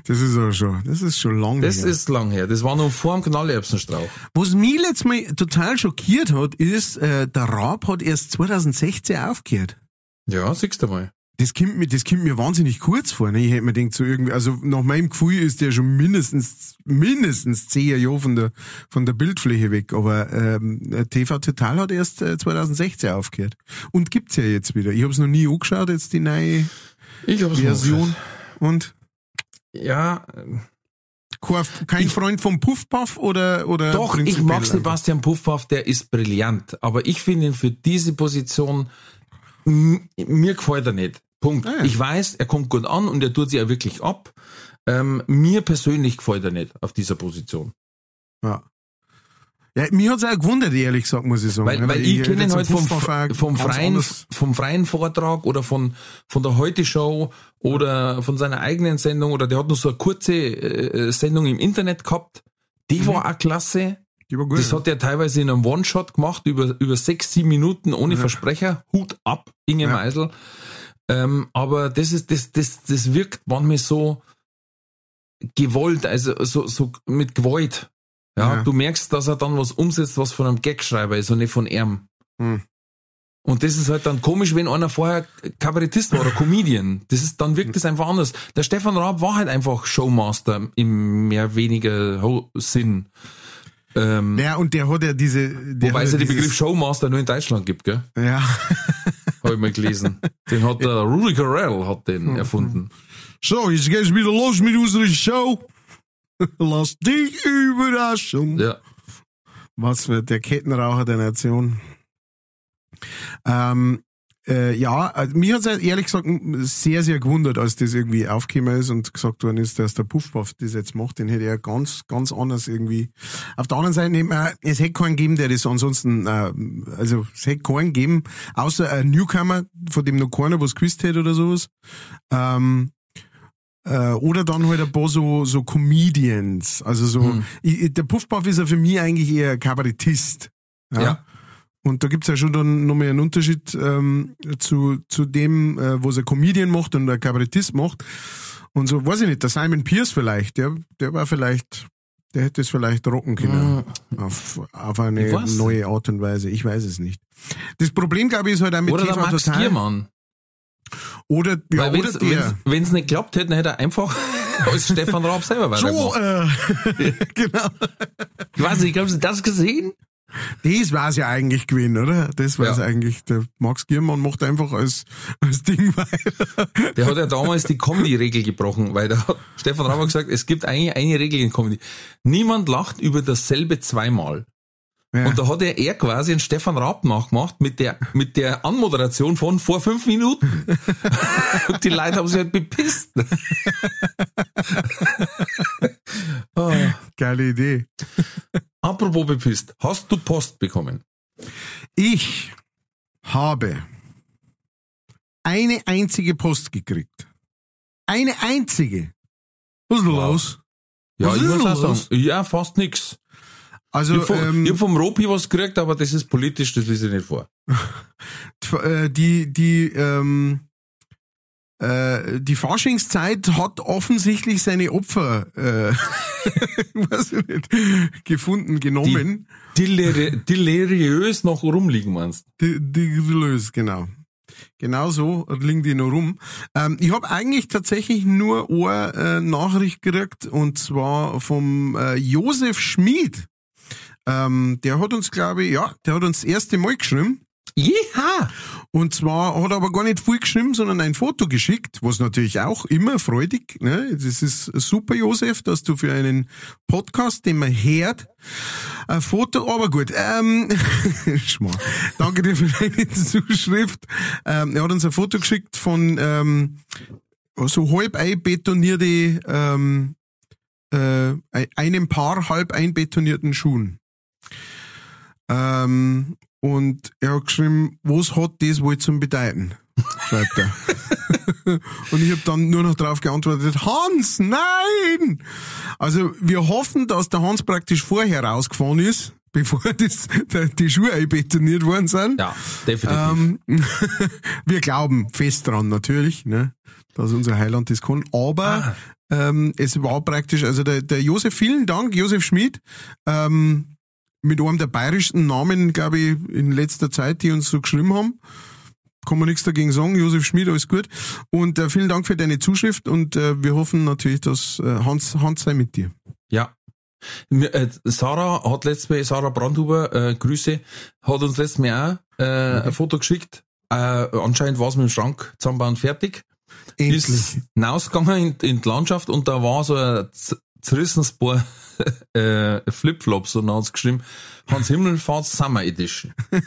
Das ist aber schon, das ist schon lang das her. ist lang her. Das war noch vor dem Knallerbsenstrauch. Was mich letztes Mal total schockiert hat, ist, äh, der Raab hat erst 2016 aufgehört. Ja, siehst du mal. Das kommt mir, das kommt mir wahnsinnig kurz vor. Ne? Ich hätte mir gedacht, so irgendwie, also nach meinem Gefühl ist der schon mindestens, mindestens zehn Jahre von der, von der Bildfläche weg. Aber ähm, TV Total hat erst äh, 2016 aufgehört. Und gibt's ja jetzt wieder. Ich habe es noch nie angeschaut, jetzt die neue Ich hab's Version. Und Ja, kein, kein Freund vom Puffpuff oder, oder Doch, ich mag? Sebastian Puffpaff, der ist brillant. Aber ich finde ihn für diese Position, mir gefällt er nicht. Punkt. Ah, ja. Ich weiß, er kommt gut an und er tut sich ja wirklich ab. Ähm, mir persönlich gefällt er nicht auf dieser Position. Ja. Ja, mir hat's auch gewundert, ehrlich gesagt, muss ich sagen. Weil, Ja, weil ich hätte kenne ihn halt vom, vom, freien, vom freien Vortrag oder von, von der Heute-Show oder von seiner eigenen Sendung oder der hat noch so eine kurze äh, Sendung im Internet gehabt. Die Mhm. war auch klasse. Die war gut. Das hat er teilweise in einem One-Shot gemacht, über, über sechs, sieben Minuten ohne Ja. Versprecher. Hut ab, Inge Ja. Meisel. Ähm, aber das ist, das, das, das wirkt manchmal so gewollt, also so, so mit Gewalt. Ja, Ja. du merkst, dass er dann was umsetzt, was von einem Gagschreiber ist und nicht von ihm. Hm. Und das ist halt dann komisch, wenn einer vorher Kabarettist war oder Comedian. Das ist, dann wirkt das einfach anders. Der Stefan Raab war halt einfach Showmaster im mehr weniger Sinn. Ähm, Ja, und der hat ja diese. Der Wobei es ja den Begriff Showmaster nur in Deutschland gibt, gell? Ja. Habe ich mal gelesen. Den hat der Rudy Carell hat den Mhm. erfunden. So, jetzt geht's wieder los mit unserer Show. [LAUGHS] Lass dich überraschen. Ja. Was für der Kettenraucher der Nation. Ähm, äh, ja, also mir hat's ehrlich gesagt sehr, sehr gewundert, als das irgendwie aufgekommen ist und gesagt worden ist, dass der Puffpuff das jetzt macht. Den hätte er ganz, ganz anders irgendwie. Auf der anderen Seite, eben, äh, es hätte keinen gegeben, der das ansonsten, äh, also es hätte keinen gegeben, außer ein Newcomer, von dem noch keiner was gewusst hätte oder sowas. Ähm, äh, oder dann halt ein paar so, so Comedians. Also so, Hm. ich, der Puffpuff ist ja für mich eigentlich eher Kabarettist. Ja. Und da gibt's ja schon dann nochmal einen Unterschied ähm, zu, zu dem, äh, was ein Comedian macht und ein Kabarettist macht. Und so, weiß ich nicht, der Simon Pierce vielleicht, der, der war vielleicht, der hätte es vielleicht rocken können. Auf, auf Ich eine neue Art und Weise. Ich weiß es nicht. Das Problem, glaube ich, ist halt auch mit Oder der TV Max Total. Giermann. Oder, ja, Weil oder wenn's, der. wenn's, wenn's nicht geklappt hätte, dann hätte er einfach [LAUGHS] als Stefan Raab selber So, weitergemacht. äh, [LAUGHS] genau. Ich weiß nicht, haben Sie das gesehen? Das war's ja eigentlich gewesen, oder? Das war's Ja. eigentlich. Der Max Giermann macht einfach als, als Ding weiter. Der hat ja damals die Comedy-Regel gebrochen, weil da hat Stefan Raab gesagt, es gibt eigentlich eine Regel in Comedy. Niemand lacht über dasselbe zweimal. Ja. Und da hat er, er quasi einen Stefan Raab nachgemacht mit der, mit der Anmoderation von vor fünf Minuten. [LAUGHS] Und die Leute haben sich halt bepisst. oh. Geile Idee. Apropos bepisst, hast du Post bekommen? Ich habe eine einzige Post gekriegt. Eine einzige. Was ist los? Ja, Was ich muss auch los? sagen, ja, fast nix. Also, Ich hab, vom, ähm, hab vom Ropi was gekriegt, aber das ist politisch, das lese ich nicht vor. [LAUGHS] äh, die, die, ähm, äh, die Faschingszeit hat offensichtlich seine Opfer, äh, [LAUGHS] weiß ich nicht, gefunden, genommen. Deliri deliriös noch rumliegen, meinst Die, die löst, genau. Genau so liegen die noch rum. Ähm, ich habe eigentlich tatsächlich nur eine äh, Nachricht gekriegt und zwar vom äh, Josef Schmid. Ähm, der hat uns, glaube ich, ja, der hat uns das erste Mal geschrieben. Ja! Und zwar hat er aber gar nicht viel geschrieben, sondern ein Foto geschickt, was natürlich auch immer freudig, ne? Das ist super, Josef, dass du für einen Podcast, den man hört, ein Foto, aber gut, ähm, [LAUGHS] Schmarr. Danke dir für deine Zuschrift. Ähm, er hat uns ein Foto geschickt von, ähm, so halb einbetonierte, ähm, äh, einem Paar halb einbetonierten Schuhen. Ähm, und er hat geschrieben, was hat das wohl zum Bedeuten? Schreibt er. [LAUGHS] und ich habe dann nur noch darauf geantwortet, Hans, nein! Also wir hoffen, dass der Hans praktisch vorher rausgefahren ist, [LAUGHS] bevor das, die Schuhe einbetoniert worden sind. Ja, definitiv. Ähm, [LAUGHS] wir glauben fest dran natürlich, ne, dass unser Heiland das kann. Aber Ah. ähm, es war praktisch, also der, der Josef, vielen Dank, Josef Schmid, ähm, mit einem der bayerischen Namen, glaube ich, in letzter Zeit, die uns so geschrieben haben. Kann man nichts dagegen sagen. Josef Schmid, alles gut. Und äh, vielen Dank für deine Zuschrift und äh, wir hoffen natürlich, dass äh, Hans, Hans sei mit dir. Ja. Äh, Sarah hat letztes Mal, Sarah Brandhuber, äh, Grüße, hat uns letztes Mal auch äh, ein Foto geschickt. Äh, anscheinend war es mit dem Schrank zusammenbauen fertig. Ist hinausgegangen in, in die Landschaft und da war so ein zerrissenes Paar [LAUGHS] äh, Flipflops und dann hat's geschrieben, Hans Himmelfahrt Summer Edition. [LAUGHS]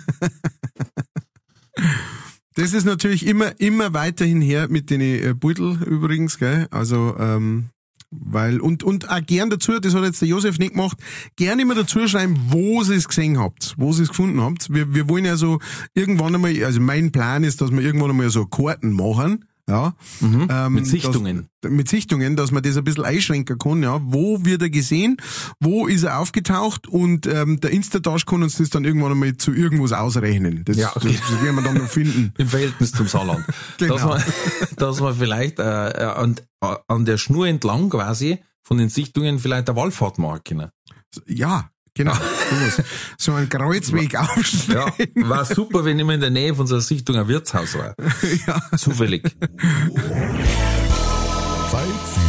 Das ist natürlich immer, immer weiterhin her mit den äh, Beutel übrigens, gell? Also, ähm, weil, und, und auch gern dazu, das hat jetzt der Josef nicht gemacht, gern immer dazu schreiben, wo sie es gesehen habt, wo sie es gefunden habt. Wir, wir wollen ja so irgendwann einmal, also mein Plan ist, dass wir irgendwann einmal so Karten machen, ja. Ähm, Mhm. Mit Sichtungen. Dass, mit Sichtungen, dass man das ein bisschen einschränken kann, ja. Wo wird er gesehen? Wo ist er aufgetaucht? Und ähm, der Instatasch kann uns das dann irgendwann einmal zu irgendwas ausrechnen. Das, Ja, okay. das, das werden wir dann noch finden. [LAUGHS] Im Verhältnis zum Saarland. [LAUGHS] Genau. Dass man, [LAUGHS] dass man vielleicht äh, äh, an, äh, an der Schnur entlang quasi von den Sichtungen vielleicht eine Wallfahrt machen können. Ja, genau. Sowas. so ein Kreuzweg Ja, aufschneiden. war super, wenn immer in der Nähe von so einer Sichtung ein Wirtshaus war. [LAUGHS] Zufällig. [LAUGHS] Zeit für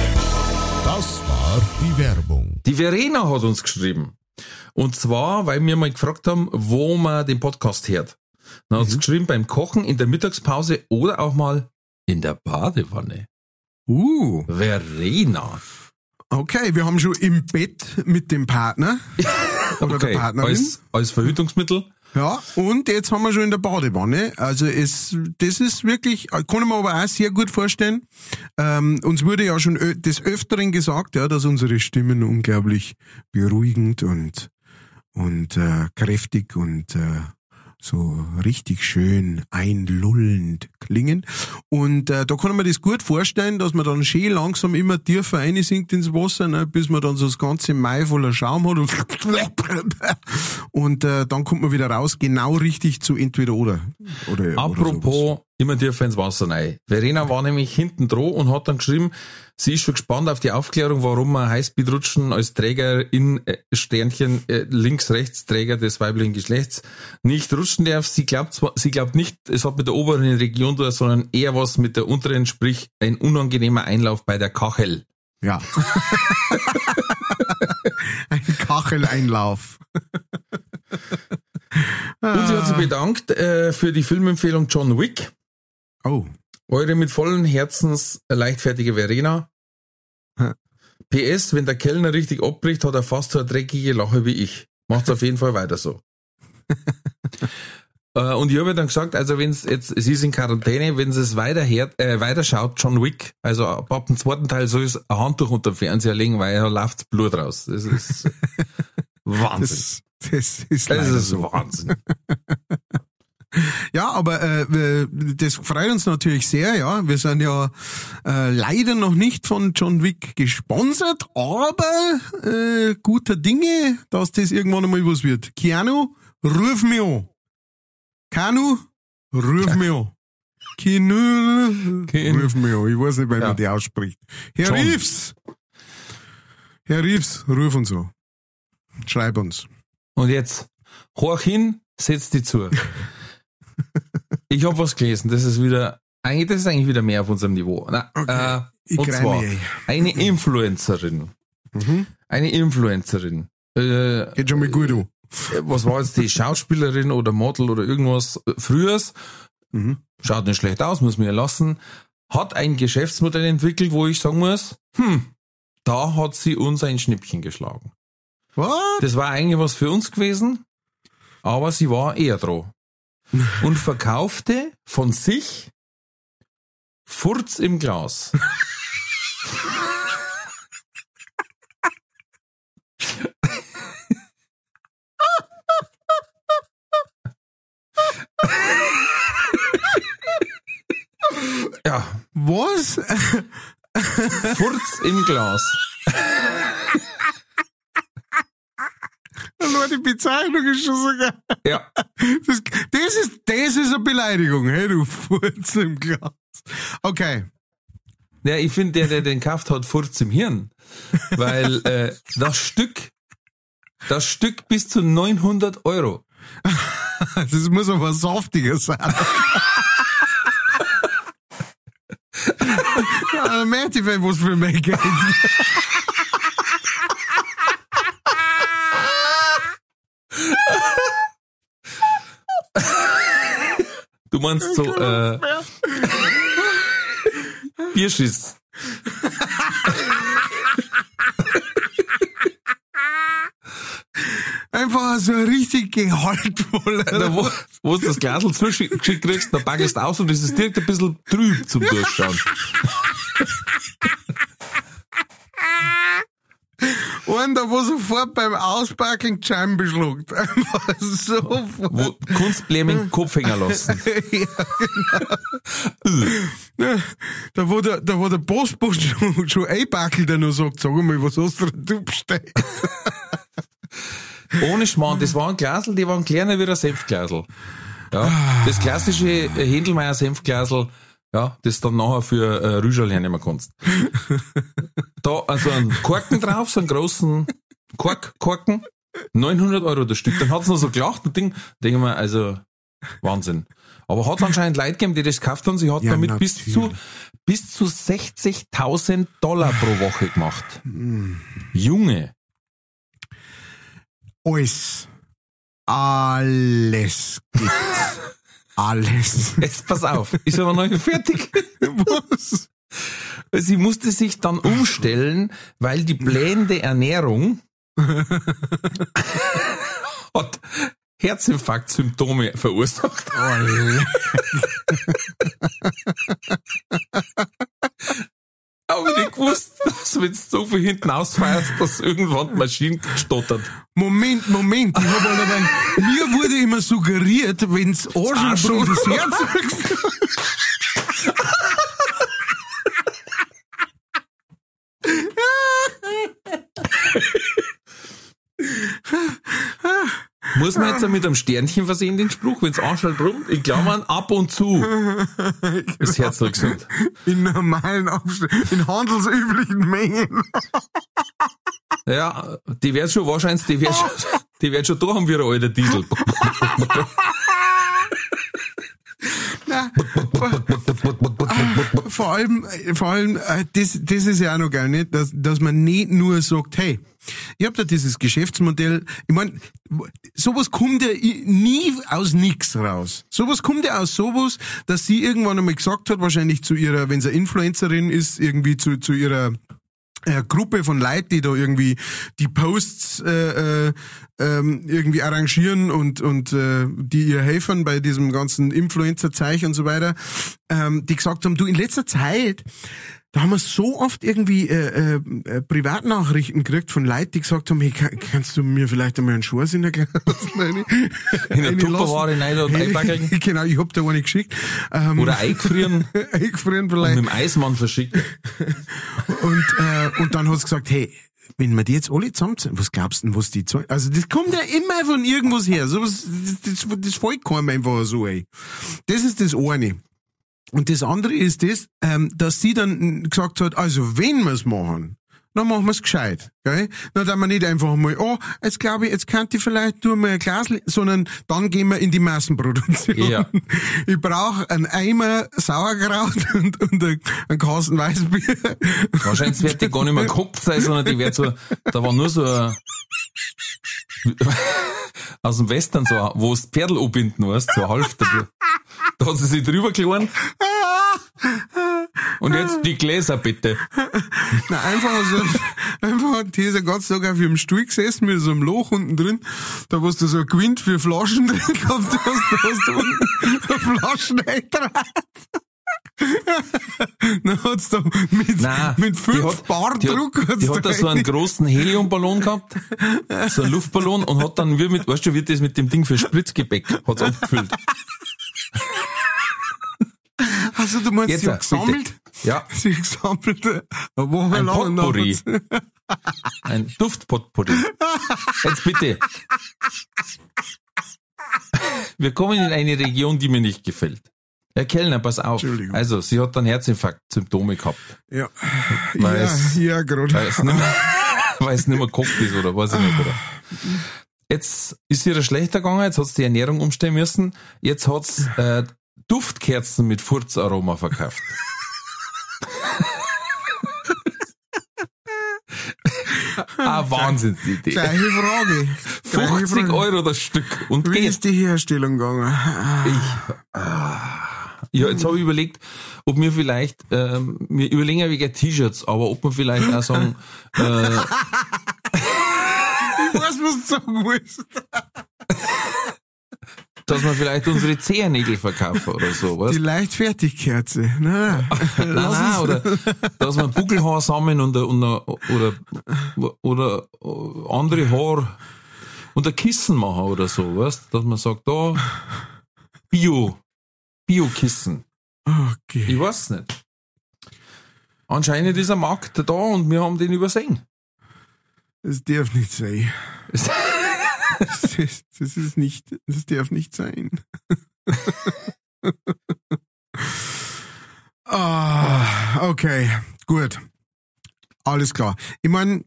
Das war die Werbung. Die Verena hat uns geschrieben. Und zwar, weil wir mal gefragt haben, wo man den Podcast hört. Dann hat sie geschrieben, beim Kochen, in der Mittagspause oder auch mal in der Badewanne. Uh, Verena. okay, wir haben schon im Bett mit dem Partner [LAUGHS] oder der Partnerin. als, als Verhütungsmittel. Ja, und jetzt haben wir schon in der Badewanne. Also es, das ist wirklich, kann ich mir aber auch sehr gut vorstellen. Ähm, uns wurde ja schon des Öfteren gesagt, ja, dass unsere Stimmen unglaublich beruhigend und und äh, kräftig und äh, so richtig schön einlullend klingen. Und äh, da kann man das gut vorstellen, dass man dann schön langsam immer tiefer einsinkt ins Wasser, ne, bis man dann so das ganze Mai voller Schaum hat und, [LAUGHS] und äh, dann kommt man wieder raus, genau richtig zu entweder oder. oder Oder. Apropos, immer tiefer ins Wasser rein. Verena war nämlich hinten dran und hat dann geschrieben, sie ist schon gespannt auf die Aufklärung, warum man Highspeed-Rutschen als Träger in äh, Sternchen äh, links-rechts Träger des weiblichen Geschlechts nicht rutschen darf. Sie glaubt zwar, sie glaubt nicht, es hat mit der oberen Region zu tun, sondern eher was mit der unteren, sprich ein unangenehmer Einlauf bei der Kachel. Ja. [LAUGHS] Ein Kacheleinlauf. Und sie hat sich bedankt äh, für die Filmempfehlung John Wick. Oh. Eure mit vollen Herzens leichtfertige Verena. Hm. PS, wenn der Kellner richtig abbricht, hat er fast so eine dreckige Lache wie ich. Macht's auf jeden Fall weiter so. [LAUGHS] Äh, Und ich habe dann gesagt, also wenn es jetzt, sie ist in Quarantäne, wenn es weiter äh, weiter schaut, John Wick, also ab, dem zweiten Teil soll es ein Handtuch unter dem Fernseher legen, weil da läuft Blut raus. Das ist [LAUGHS] Wahnsinn. Das, das ist Das ist so. Wahnsinn. [LAUGHS] Ja, aber äh, das freut uns natürlich sehr, ja. Wir sind ja äh, leider noch nicht von John Wick gesponsert, aber äh, guter Dinge, dass das irgendwann einmal was wird. Keanu, ruf mich an. Kanu, ruf mich an. Keanu, ruf mich an. Ich weiß nicht, wie Ja. man die ausspricht. Herr John. Reeves! Herr Reeves, ruf uns an. Schreib uns. Und jetzt, hoch hin, setz dich zu. Ich habe was gelesen, das ist wieder, eigentlich, das ist eigentlich wieder mehr auf unserem Niveau. Na, Okay. äh, und zwar, mich eine Influencerin, Mhm. eine Influencerin, äh, Geht schon mal gut an. was war jetzt die Schauspielerin oder Model oder irgendwas äh, frühers, schaut nicht schlecht aus, muss man ja lassen, hat ein Geschäftsmodell entwickelt, wo ich sagen muss, hm, da hat sie uns ein Schnippchen geschlagen. What? Das war eigentlich was für uns gewesen, aber sie war eher dran. [LAUGHS] Und verkaufte von sich Furz im Glas. Ja, Was? Furz im Glas. Nur die Bezeichnung ist schon so geil. Ja, Das, das, ist, das ist eine Beleidigung, hey, du [LAUGHS] Furz im Glas. Okay. Ja, ich finde, der, der den kauft, hat Furz im Hirn. Weil äh, das Stück, das Stück bis zu 900 Euro. Das muss aber saftiger sein. ja, merkt ich, was für mein Geld. Du meinst so äh, Bierschiss. Einfach so richtig gehaltvoller. Da, wo, wo du das Glas zugeschickt kriegst, da baggest aus und es ist direkt ein bisschen trüb zum Durchschauen. [LAUGHS] Und da wo sofort beim Auspacken die Scheiben beschluckt. [LAUGHS] Einfach sofort. Wo Kunstbläm in den Kopf hängen lassen. [LAUGHS] Ja, [LAUGHS] da wo der, da wo der Postbote schon, schon einpackelt, der nur sagt, sag mal, was hast du denn bestellt? Ohne Schmarrn, das waren Glasel, die waren kleiner wie ein Senfglasel. Ja, das klassische Händelmeier Senfglasel, ja, das dann nachher für äh, Rüschel hernehmen kannst. [LAUGHS] Da, also ein Korken drauf, so einen großen Kork, Korken, 900 Euro das Stück. Dann hat's noch so gelacht und Ding, denke mir, also, Wahnsinn. Aber hat anscheinend Leute gegeben, die das gekauft haben, sie hat Ja, damit bis zu, natürlich. bis zu 60.000 Dollar pro Woche gemacht. Junge. Alles. Alles gibt. [LAUGHS] Alles. Jetzt pass auf, ist aber noch nicht fertig. Was? Sie musste sich dann umstellen, weil die blähende Ernährung hat Herzinfarktsymptome verursacht. Hab ich nicht gewusst, [LAUGHS] dass wenn du so viel hinten ausfeierst, dass irgendwann die Maschine stottert. Moment, Moment. Ich hab aber dann, mir wurde immer suggeriert, wenn's Arsch und das Herz. [LAUGHS] [LAUGHS] Muss man jetzt mit einem Sternchen versehen, den Spruch, wenn's anschaltet rum? Ich glaube an ab und zu. Das Herz gesund. In normalen Abständen, in handelsüblichen Mengen. Ja, die wird schon wahrscheinlich, die wird schon, die wird schon da haben wie ein alter Diesel. Vor allem, vor allem, äh, das, das ist ja auch noch geil, nicht? Dass, dass man nicht nur sagt, hey, ich hab da dieses Geschäftsmodell, ich mein, sowas kommt ja nie aus nix raus. Sowas kommt ja aus sowas, dass sie irgendwann einmal gesagt hat, wahrscheinlich zu ihrer, wenn sie Influencerin ist, irgendwie zu, zu ihrer äh, Gruppe von Leuten, die da irgendwie die Posts äh, äh, ähm, irgendwie arrangieren und und äh, die ihr helfen bei diesem ganzen Influencer-Zeich und so weiter, ähm, die gesagt haben, du in letzter Zeit da haben wir so oft irgendwie äh, äh, äh, Privatnachrichten gekriegt von Leuten, die gesagt haben, hey, kann, kannst du mir vielleicht einmal einen Schuss in der Glas [LAUGHS] rein- In der? Tupperware rein und einpacken. [LAUGHS] Genau, ich hab da eine geschickt. Ähm, Oder eingefrieren [LAUGHS] eingefrieren und vielleicht. mit dem Eismann verschickt. Und, äh, und dann hat sie gesagt, hey, wenn wir die jetzt alle zusammenzählen, was glaubst du denn, was die zahlen? Also das kommt ja immer von irgendwas her. So was, das, das, das fällt keinem einfach so, ey. Das ist das eine. Und das andere ist das, ähm, dass sie dann gesagt hat, also wenn wir's machen, dann machen wir's gescheit. Gell? Dann dann wir nicht einfach mal, oh, jetzt glaube ich, jetzt könnte ich vielleicht tun wir ein Glas, sondern dann gehen wir in die Massenproduktion. Ja. [LAUGHS] Ich brauche einen Eimer Sauerkraut [LAUGHS] und, und einen Kasten Weißbier. Wahrscheinlich wird die gar nicht mehr gekocht sein, sondern die wird so, da war nur so ein, [LAUGHS] aus dem Western, so, wo es Pferdl anbinden musst, so halb dafür. Da hat sie sich drüber gelernt. Und jetzt die Gläser bitte. Na, einfach so, einfach hat dieser ganz Tag auf ihrem Stuhl gesessen mit so einem Loch unten drin. Da hast du so ein Gewinn für Flaschen drin gehabt, da hast du, hast du unten Flaschen eingetragen. Dann hat's da mit, Nein, mit die fünf hat- Bar Die Druck hat, hat's die hat da so einen großen Heliumballon gehabt, so einen Luftballon und hat dann, wie mit, weißt du, wie das mit dem Ding für Spritzgebäck, hat's abgefüllt. [LAUGHS] Also du meinst, Jetzt, sie hat bitte. gesammelt? Ja, [LAUGHS] Sie hat gesammelt, äh, eine Woche ein lang. Potpourri. Ein Duftpotpourri. Jetzt bitte. Wir kommen in eine Region, die mir nicht gefällt. Herr Kellner, pass auf. Entschuldigung. Also, sie hat dann Herzinfarkt-Symptome gehabt, Ja, Weil ja, es- ja, gerade. weil es nicht mehr, [LAUGHS] weil es nicht mehr gekocht ist oder weiß ich nicht, oder? Jetzt ist ihr schlechter gegangen, jetzt hat sie die Ernährung umstellen müssen, jetzt hat's äh, Duftkerzen mit Furzaroma verkauft. ah, Wahnsinnsidee. Gleiche Frage. Gleiche 50 Frage. Euro das Stück und Wie geht. ist die Herstellung gegangen? Ich, ah, ja, jetzt habe ich überlegt, ob wir vielleicht, ähm, wir überlegen ja wegen T-Shirts, aber ob wir vielleicht auch sagen, äh, [LAUGHS] Ich weiß, was du sagen willst. [LAUGHS] dass wir vielleicht unsere Zehennägel verkaufen oder so, was? Die Leichtfertigkerze. [LAUGHS] Nein. Nein, nein, oder dass wir Buckelhaar sammeln und, und, oder, oder andere Haar und ein Kissen machen oder so, weißt? Dass man sagt, da, Bio, Bio-Kissen. Okay. Ich weiß nicht. Anscheinend ist ein Markt da und wir haben den übersehen. Das darf nicht sein. [LAUGHS] Das ist, das ist nicht, das darf nicht sein. [LAUGHS] ah, okay, gut. Alles klar. Ich meine,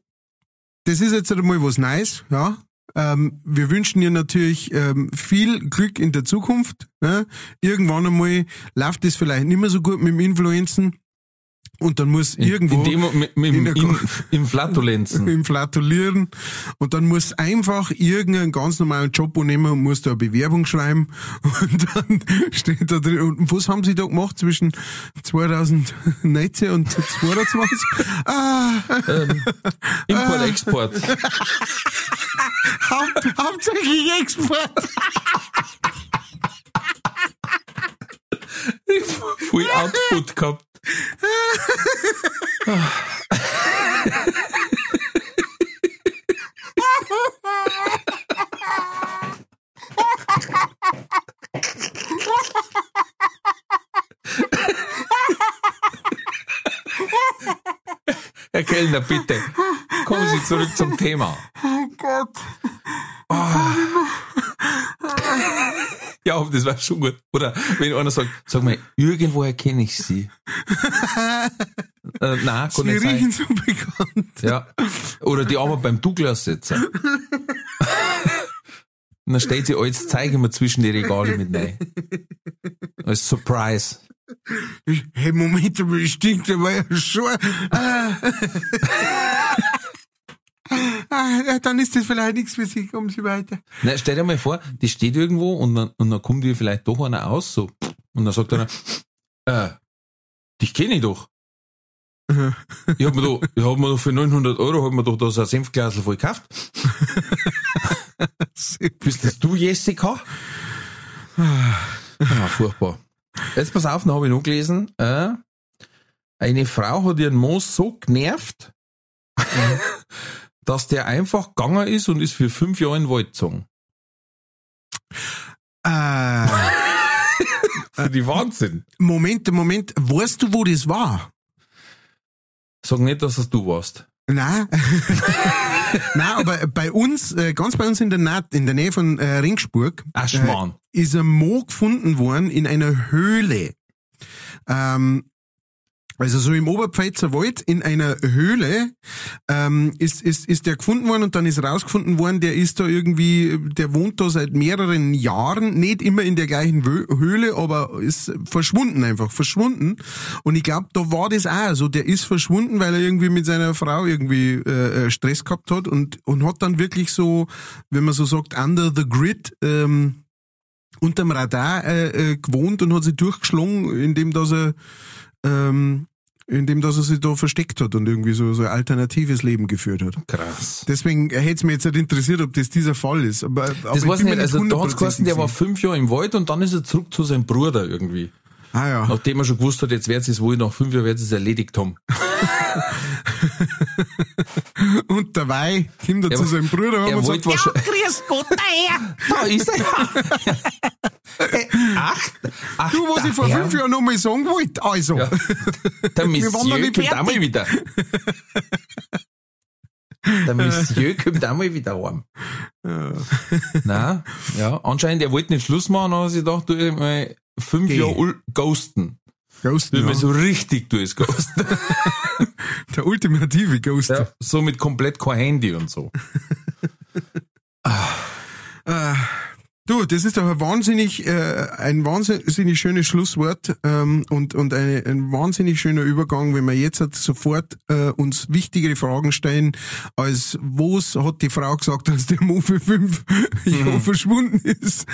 das ist jetzt einmal was Neues, ja. Ähm, wir wünschen dir natürlich ähm, viel Glück in der Zukunft. Ja? Irgendwann einmal läuft es vielleicht nicht mehr so gut mit dem Influenzen und dann muss irgendwo In dem, mit, in der Ko- in Flatulenzen. im Flatulieren [LAUGHS] und dann muss einfach irgendeinen ganz normalen Job nehmen und muss da eine Bewerbung schreiben [LAUGHS] und dann steht da drin, und was haben sie da gemacht zwischen 2019 und 2022? [LAUGHS] ah, ähm, Import, Export. Haupt, hauptsächlich Export. Viel Output gehabt. Herr Kellner, bitte. Kommen Sie zurück zum Thema. Oh Gott. Ja, aber das war schon gut. Oder wenn einer sagt, sag mal, irgendwoher kenne ich Sie. äh, nein, kann Sie nicht sein. riechen so bekannt. Ja. Oder die Arbeit beim Douglas sitzen. Und dann steht sie alles Zeug immer zwischen die Regale mit rein. Als Surprise. Hey, Moment, aber das stinkt, der war ja schon. Ah. Ah, dann ist das vielleicht nichts für Sie. Kommen Sie weiter. Na, stell dir mal vor, die steht irgendwo und dann, und dann kommt ihr vielleicht doch einer aus, so. Und dann sagt einer, äh, dich kenne ich doch. Ich hab mir doch, ich hab mir doch für 900 Euro, hab mir doch da so ein Senfglasel voll gekauft. [LAUGHS] Bist das du, Jessica? Ah, furchtbar. Jetzt pass auf, dann habe ich noch gelesen, äh, eine Frau hat ihren Moos so genervt, [LAUGHS] dass der einfach gegangen ist und ist für fünf Jahre in Wald gezogen. Äh, [LAUGHS] Für die Wahnsinn. Moment, Moment. Weißt du, wo das war? Sag nicht, dass es du warst. Nein. [LAUGHS] Nein, aber bei uns, äh, ganz bei uns in der, Nähe, in der Nähe von äh, Ringsburg, Ach, Schmarrn. ist ein Mo gefunden worden in einer Höhle. Ähm, Also so im Oberpfälzer Wald in einer Höhle ähm, ist, ist, ist der gefunden worden und dann ist rausgefunden worden, der ist da irgendwie, der wohnt da seit mehreren Jahren, nicht immer in der gleichen Höhle, aber ist verschwunden einfach, verschwunden. Und ich glaube, da war das auch so, der ist verschwunden, weil er irgendwie mit seiner Frau irgendwie äh, äh, Stress gehabt hat und, und hat dann wirklich so, wenn man so sagt, under the grid, ähm, unterm Radar äh, äh, gewohnt und hat sich durchgeschlagen, indem dass er ähm, indem dass er sich da versteckt hat und irgendwie so, so ein alternatives Leben geführt hat. Krass. Deswegen hätte es mich jetzt nicht interessiert, ob das dieser Fall ist. Aber, das aber weiß ich nicht. Also da hat's geheißen, der war fünf Jahre im Wald und dann ist er zurück zu seinem Bruder irgendwie. Ah ja. Nachdem er schon gewusst hat, jetzt wird es wohl nach fünf Jahren wird es erledigt haben. [LAUGHS] und dabei kommt er ja, zu seinem Bruder haben und sagt, ja, grüß Gott, daher. Da ist er ach, [LAUGHS] ach, du, was ich vor Herr. fünf Jahren noch mal sagen wollte, also. Ja. Der [LAUGHS] Monsieur kommt auch mal wieder. Der Monsieur kommt auch mal wieder heim. Ja. Nein, ja, anscheinend, er wollte nicht Schluss machen, aber sie dachte, du mal fünf Geh. Jahre ghosten. Ghosten. Wenn ja. so richtig durch Ghosten. [LAUGHS] Der ultimative Ghost. Ja, so mit komplett kein Handy und so. [LAUGHS] ah. Du, das ist doch ein wahnsinnig, äh, ein wahnsinnig schönes Schlusswort ähm, und, und eine, ein wahnsinnig schöner Übergang, wenn wir jetzt halt sofort äh, uns wichtigere Fragen stellen, als was hat die Frau gesagt, dass der Mo für fünf [LAUGHS] mhm. Verschwunden ist.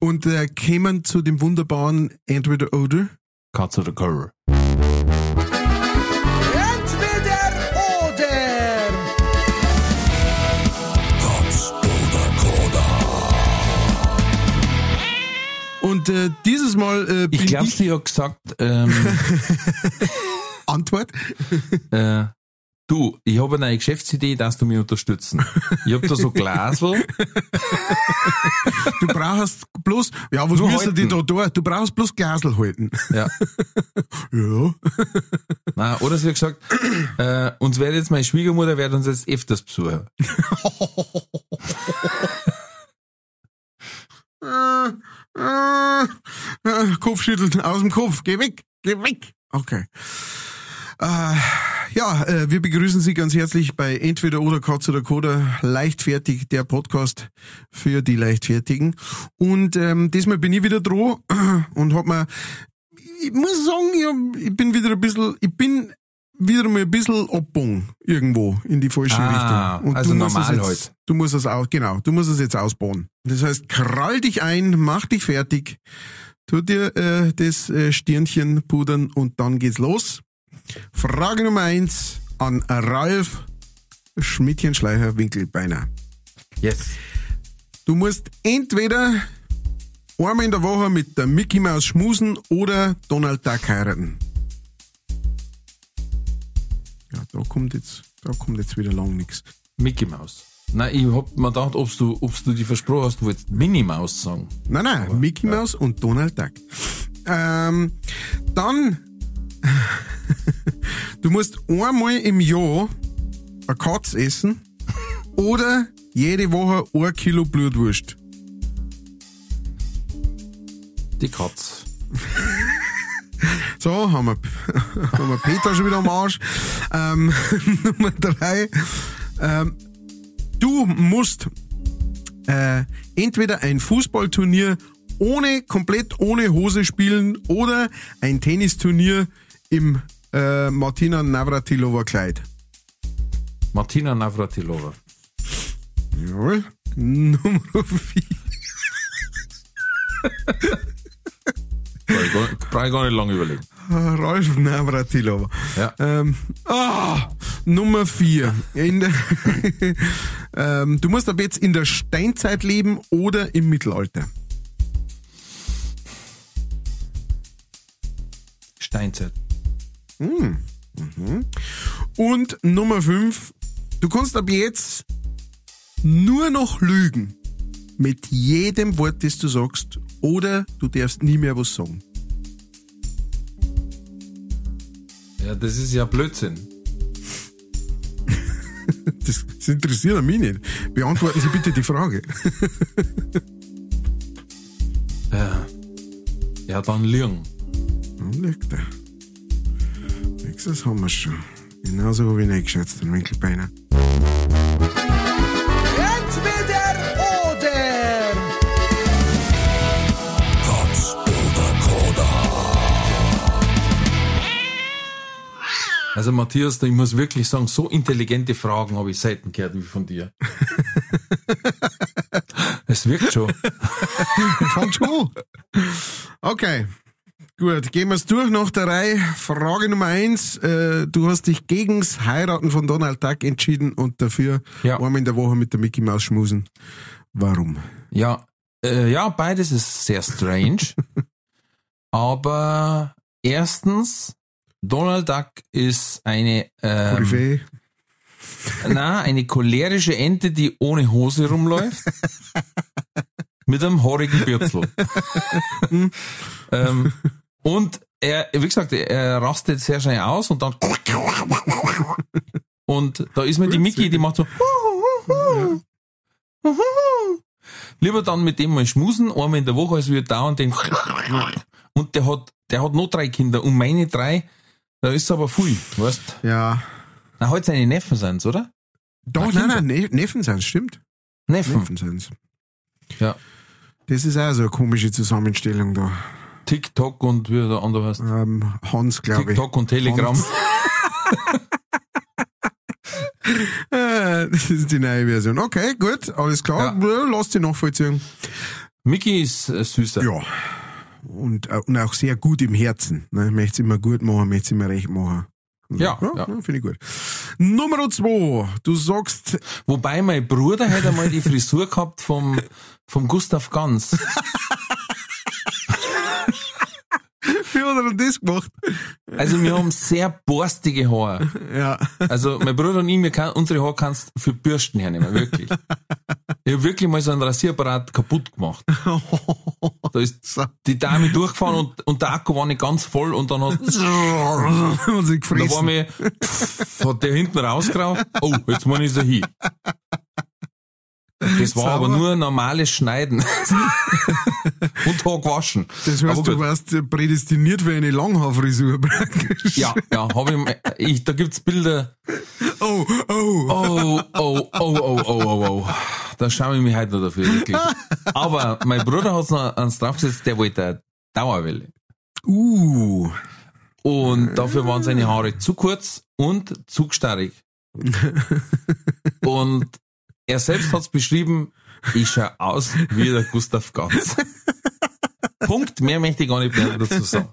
Und äh, kämen zu dem wunderbaren Entweder oder. Katze oder Curry. Äh, Mal äh, ich glaube, sie hat gesagt. Ähm, [LAUGHS] Antwort. äh, du, ich habe eine Geschäftsidee, dass du mich unterstützen. Ich habe da so Glasel. du brauchst bloß, ja, was müssen die da tun? Du brauchst bloß Glasel halten. Ja. [LAUGHS] ja. Nein, oder sie hat gesagt, äh, uns wird jetzt meine Schwiegermutter wird uns jetzt öfters besuchen. [LAUGHS] Äh, Kopfschütteln aus dem Kopf. Geh weg, geh weg. Okay. Äh, ja, äh, wir begrüßen Sie ganz herzlich bei Entweder oder Katze oder Koda, leichtfertig, der Podcast für die Leichtfertigen. Und ähm, diesmal bin ich wieder dran und hab mir, ich muss sagen, ich, ich bin wieder ein bisschen, ich bin wieder mal ein bisschen abbauen irgendwo in die falsche ah, Richtung. Und also normal jetzt, halt. Du musst es auch, genau, du musst es jetzt ausbauen. Das heißt, krall dich ein, mach dich fertig, tu dir äh, das äh, Stirnchen pudern und dann geht's los. Frage Nummer eins an Ralf Schmidtchen-Schleicher Winkelbeiner. Yes. Du musst entweder einmal in der Woche mit der Mickey Maus schmusen oder Donald Duck heiraten. Ja, da kommt jetzt, da kommt jetzt wieder lang nichts. Mickey Mouse. Nein, ich hab mir gedacht, ob du, du die versprochen hast, du wolltest Minnie Maus sagen. Nein, nein, Aber, Mickey ja. Mouse und Donald Duck. Ähm, dann, [LAUGHS] du musst einmal im Jahr eine Katz essen oder jede Woche ein Kilo Blutwurst. Die Katz. [LAUGHS] [LAUGHS] So, haben wir, [LAUGHS] haben wir Peter schon wieder am Arsch. Ähm, [LAUGHS] Nummer drei. Ähm, du musst äh, entweder ein Fußballturnier ohne, komplett ohne Hose spielen oder ein Tennisturnier im äh, Martina Navratilova Kleid. Martina Navratilova. Jawohl. Nummer vier. Brauche ich gar nicht lange überlegen. [LAUGHS] Ralf Navratilova. Ja. Ähm, oh, Nummer vier. Der, [LAUGHS] ähm, du musst aber jetzt in der Steinzeit leben oder im Mittelalter. Steinzeit. Hm. Mhm. Und Nummer fünf. Du kannst ab jetzt nur noch lügen. Mit jedem Wort, das du sagst oder du darfst nie mehr was sagen. Ja, das ist ja Blödsinn. [LAUGHS] das, das interessiert mich nicht. Beantworten Sie bitte die Frage. [LAUGHS] ja. ja, dann lügen. Dann lügt er. Das haben wir schon. Genauso habe ich nicht geschätzt, den Winkelbeiner. Also Matthias, ich muss wirklich sagen, so intelligente Fragen habe ich selten gehört wie von dir. [LAUGHS] es wirkt schon. Fangt schon. Okay. Gut, gehen wir es durch nach der Reihe. Frage Nummer eins. Äh, du hast dich gegens Heiraten von Donald Duck entschieden und dafür Ja. einmal in der Woche mit der Mickey Maus schmusen. Warum? Ja, äh, ja, beides ist sehr strange. [LAUGHS] Aber erstens, Donald Duck ist eine, ähm, Koryphäe? na, eine cholerische Ente, die ohne Hose rumläuft. [LAUGHS] mit einem haarigen Bürzel. ähm, und er, wie gesagt, er rastet sehr schnell aus und dann und da ist mir die Mickey, die macht so lieber dann mit dem mal schmusen, einmal in der Woche, als wir dauernd den und der hat, der hat noch drei Kinder und meine drei, da ist aber viel, weißt? Ja. Na, halt seine Neffen sind's, oder? Doch, Na, nein, nein, ne Neffen sind's, stimmt. Neffen. Neffen sind's. Ja. Das ist auch so eine komische Zusammenstellung da. TikTok und wie der andere heißt. Ähm, Hans, glaube ich. TikTok und Telegram. [LAUGHS] Äh, das ist die neue Version. Okay, gut, alles klar. Ja. Lass dich nachvollziehen. Mickey ist äh, süßer. Ja. Und, äh, und auch sehr gut im Herzen. Ne? Möchte es immer gut machen, möchte es immer recht machen. Ja, ja, ja. Finde ich gut. Nummer zwei. Du sagst, Wobei mein Bruder hat einmal die Frisur gehabt vom, vom Gustav Ganz. [LAUGHS] wie hat er denn das gemacht? Also wir haben sehr borstige Haare. Ja. Also mein Bruder und ich, wir kann, unsere Haare kannst du für Bürsten hernehmen, wirklich. Ich habe wirklich mal so einen Rasierapparat kaputt gemacht. Da ist die Dame durchgefahren und, und der Akku war nicht ganz voll und dann hat, Hat sich da war gefressen. mir, pff, hat der hinten rausgeraucht. Oh, jetzt muss ich so hin. Das war aber Sauber. nur ein normales Schneiden. [LAUGHS] und gewaschen. Das Aber heißt, du gut. warst prädestiniert für eine Langhaarfrisur [LAUGHS] praktisch. Ja, ja, habe ich, ich, da gibt's Bilder. Oh, oh. Oh, oh, oh, oh, oh, oh, oh. Da schaue ich mich heute noch dafür, wirklich. [LAUGHS] Aber mein Bruder hat's noch ans draufgesetzt, der wollte eine Dauerwelle. Uh. Und dafür waren seine Haare zu kurz und zu gestarrig. Und er selbst hat's beschrieben, ich schau aus wie der Gustav Ganz. Punkt, mehr möchte ich gar nicht mehr dazu sagen.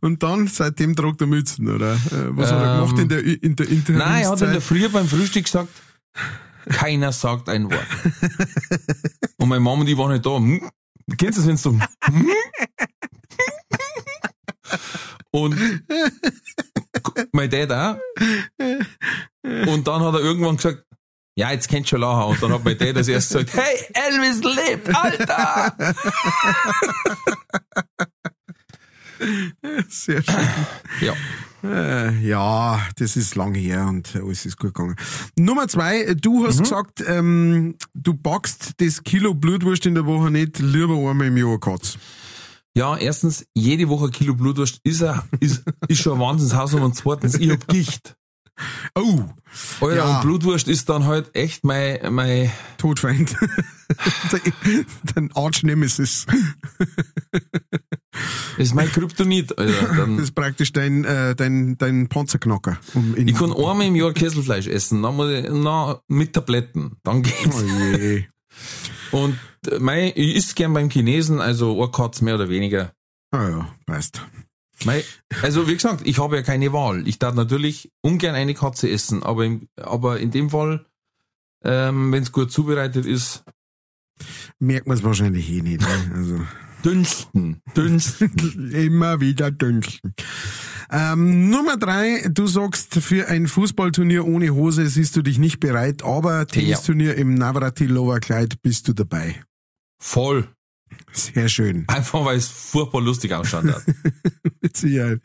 Und dann, seitdem tragt er Mützen, oder? Äh, Was hat er Ähm, gemacht in der, in der Interimszeit? Nein, er hat in der Früh beim Frühstück gesagt, keiner sagt ein Wort. Und meine Mama, die war nicht da. Hm? Kennst du das, wenn so hm? Und mein Dad auch. Und dann hat er irgendwann gesagt, ja, jetzt kennst du schon lachen. Und dann hat mein Dad als erstes gesagt, hey, Elvis lebt, Alter! [LAUGHS] Sehr schön. Ja. Äh, ja, das ist lange her und alles ist gut gegangen. Nummer zwei, du Mhm. hast gesagt, ähm, du backst das Kilo Blutwurst in der Woche nicht, lieber einmal im Jahr Katz. Ja, erstens, jede Woche ein Kilo Blutwurst ist, ein, ist, ist schon ein Wahnsinnshaus und zweitens, ich hab Gicht. Oh, Alter, Ja. und Blutwurst ist dann halt echt mein, mein, Todfeind. [LAUGHS] Dein Arch-Nemesis. ist mein Kryptonit, Alter. Das Dann, ist praktisch dein, äh, dein, dein Panzerknacker. Um ich kann einmal im Jahr Kesselfleisch essen, dann muss ich, na, mit Tabletten, dann geht's. Oh je. Und äh, mein, ich isst gern beim Chinesen, also ein Katz mehr oder weniger. Ah ja, weißt. Also wie gesagt, ich habe ja keine Wahl. Ich darf natürlich ungern eine Katze essen, aber, im, aber in dem Fall, ähm, wenn es gut zubereitet ist, Merkt man es wahrscheinlich eh nicht. Ne? Also. [LAUGHS] dünsten, dünsten. [LAUGHS] Immer wieder dünsten. Ähm, Nummer drei, du sagst, für ein Fußballturnier ohne Hose siehst du dich nicht bereit, aber Tennisturnier im Navratilova Kleid bist du dabei. Voll. Sehr schön. Einfach weil es furchtbar lustig ausschaut hat. [LAUGHS] Mit Sicherheit.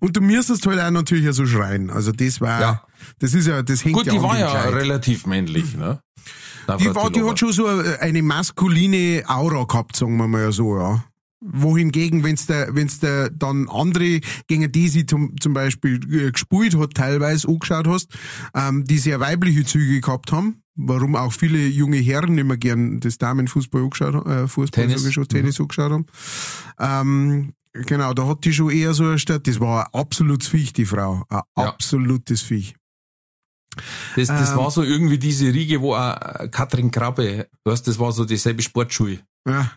Und du müsstest halt auch natürlich so schreien. Also das war, Ja. das ist ja, das hängt Gut, ja die war ja Kleid. relativ männlich, ne? Die, war, die hat schon so eine maskuline Aura gehabt, sagen wir mal so, ja. Wohingegen, wenn's der, wenn's der dann andere gegen die sie zum, zum Beispiel äh, gespielt hat, teilweise angeschaut hast, ähm, die sehr weibliche Züge gehabt haben, warum auch viele junge Herren immer gern das Damenfußball angeschaut haben, äh, Fußball Tennis. schon, Tennis angeschaut haben. Ähm, genau, da hat die schon eher so Stadt, das war ein absolutes Viech, die Frau. Ein Ja. absolutes Viech. Das, das Ähm. war so irgendwie diese Riege, wo auch Katrin Krabbe, weißt, das war so dieselbe Sportschule. Ja,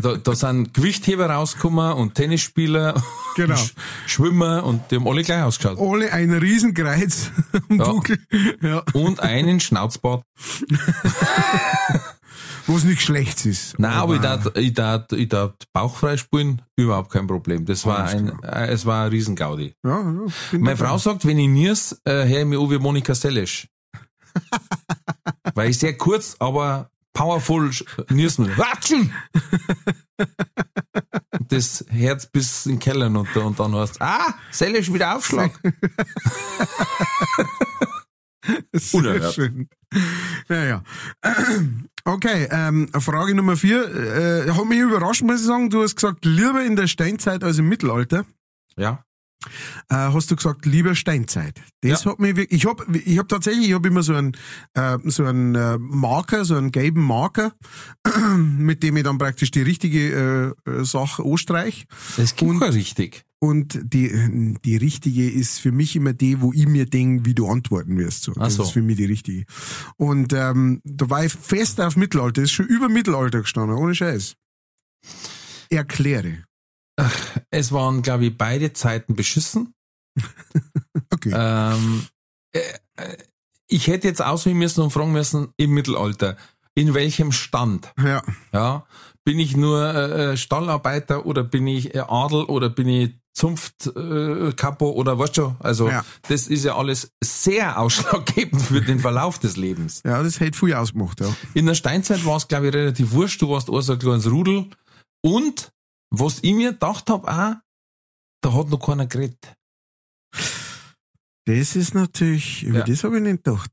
Da, da sind Gewichtheber rausgekommen und Tennisspieler, genau. Sch Schwimmer und die haben alle gleich ausgeschaut. Alle ein Riesenkreuz [LAUGHS] am Ja. Buckel. Ja. Und einen Schnauzbart. [LAUGHS] Was nicht schlecht ist. Nein, aber ich darf, ich darf, ich darf bauchfrei spielen, überhaupt kein Problem. Das war ein, äh, es war ein Riesengaudi. Ja, ja, Meine. Frau sagt, wenn ich niers, äh, höre ich mich an wie Monika Seles. [LAUGHS] Weil ich sehr kurz, aber powerful niersen. Watschen! Das Herz bis in den Keller runter und dann heißt ah, Seles wieder Aufschlag. [LAUGHS] Unerhört. schön. Naja. Okay, ähm, Frage Nummer vier. Äh, hat mich überrascht, muss ich sagen. Du hast gesagt, lieber in der Steinzeit als im Mittelalter. Ja. Äh, hast du gesagt, lieber Steinzeit. Das hat mich wirklich, ich hab, ich hab tatsächlich, ich hab immer so einen, äh, so einen äh, Marker, so einen gelben Marker, [CLEARS THROAT] mit dem ich dann praktisch die richtige äh, äh, Sache anstreich. Das gibt kein richtig. Und die, die richtige ist für mich immer die, wo ich mir denke, wie du antworten wirst. So. Das so. ist für mich die richtige. Und ähm, da war ich fest auf Mittelalter, das ist schon über Mittelalter gestanden, ohne Scheiß. Erkläre. Es waren, glaube ich, beide Zeiten beschissen. [LAUGHS] Okay. Ähm, äh, äh, ich hätte jetzt auswählen müssen und fragen müssen, im Mittelalter, in welchem Stand? Ja. Ja, bin ich nur äh, Stallarbeiter oder bin ich äh, Adel oder bin ich Zunft äh, Kapo oder was schon? Also Ja. das ist ja alles sehr [LAUGHS] ausschlaggebend für den Verlauf des Lebens. Ja, das hätte viel ausgemacht, ja. In der Steinzeit war es, glaube ich, relativ wurscht. Du warst auch so ein kleines Rudel. Und was ich mir gedacht habe, auch, da hat noch keiner geredet. Das ist natürlich, über Ja. das habe ich nicht gedacht.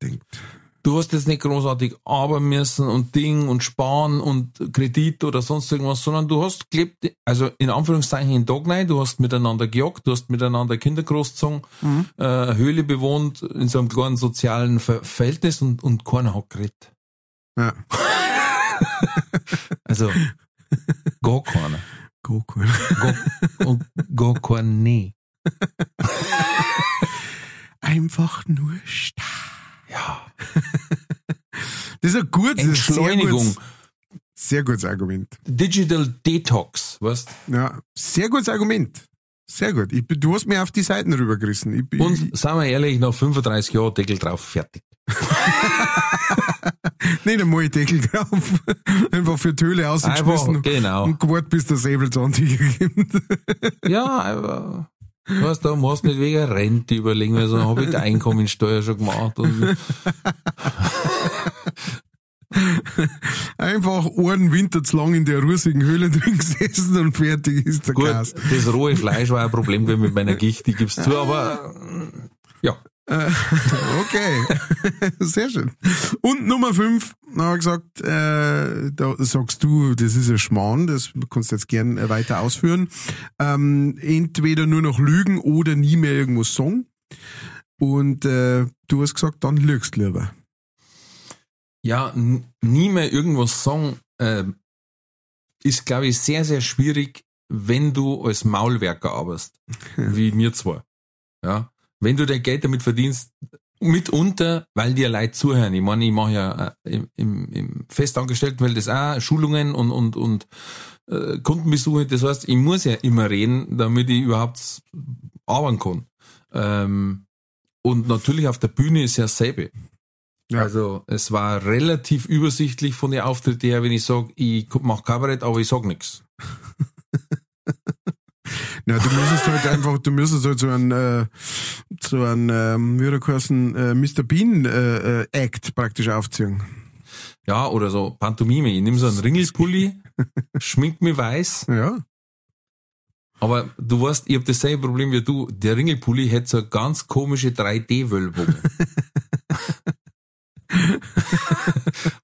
Du hast jetzt nicht großartig arbeiten müssen und Ding und sparen und Kredit oder sonst irgendwas, sondern du hast gelebt, also in Anführungszeichen in rein, du hast miteinander gejagt, du hast miteinander Kinder großgezogen, äh, eine Höhle bewohnt, in so einem kleinen sozialen Ver Verhältnis und, und keiner hat geredet. Ja. [LAUGHS] Also, gar keiner. Go, gar kein Nee. Einfach nur starr. Ja. Das ist ein gutes, Entschleunigung. Sehr gutes, sehr gutes Argument. Digital Detox, weißt Ja, sehr gutes Argument. Sehr gut. Ich, du hast mir auf die Seiten rübergerissen. Ich, Und, sagen wir ehrlich, nach 35 Jahren Deckel drauf, fertig. [LAUGHS] nicht einmal Deckel drauf. [LAUGHS] Einfach für Töle ausgeschmissen. Genau. Und gewartet, bis der Säbelzahntiger kommt. [LAUGHS] Ja, aber weißt du, musst nicht wegen Rente überlegen, weil so habe ich die Einkommensteuer schon gemacht. [LAUGHS] Einfach einen Winter zu lang in der russigen Höhle drin gesessen und fertig ist der gut, Gas. das rohe Fleisch war ein Problem mit meiner Gicht, ich gib's zu, aber ja. [LAUGHS] Okay, [LAUGHS] sehr schön. Und Nummer fünf, da habe ich gesagt, äh, da sagst du, das ist ein Schmarrn, das kannst du jetzt gern äh, weiter ausführen. Ähm, entweder nur noch lügen oder nie mehr irgendwas sagen. Und äh, du hast gesagt, dann lügst lieber. Ja, nie mehr irgendwas sagen, äh, ist, glaube ich, sehr, sehr schwierig, wenn du als Maulwerker arbeitest, [LAUGHS] wie mir zwar. Ja, wenn du dein Geld damit verdienst, mitunter, weil dir Leute zuhören. Ich meine, ich mache ja äh, im, im, im Festangestelltenfeld das auch, Schulungen und, und, und äh, Kundenbesuche. Das heißt, ich muss ja immer reden, damit ich überhaupt arbeiten kann. Ähm, und natürlich auf der Bühne ist ja dasselbe. Ja. Also es war relativ übersichtlich von den Auftritten her, wenn ich sage, ich mache Kabarett, aber ich sag nichts. [LAUGHS] Ja, du müsstest halt einfach, du müsstest halt so einen, äh, so einen, ähm, wie hat geheißen, äh, Mr. Bean äh, äh, Act praktisch aufziehen. Ja, oder so Pantomime. Ich nehme so einen Ringelpulli, schmink mich weiß, Ja. aber du weißt, ich habe dasselbe Problem wie du. Der Ringelpulli hätte so eine ganz komische 3D-Wölbung. [LAUGHS]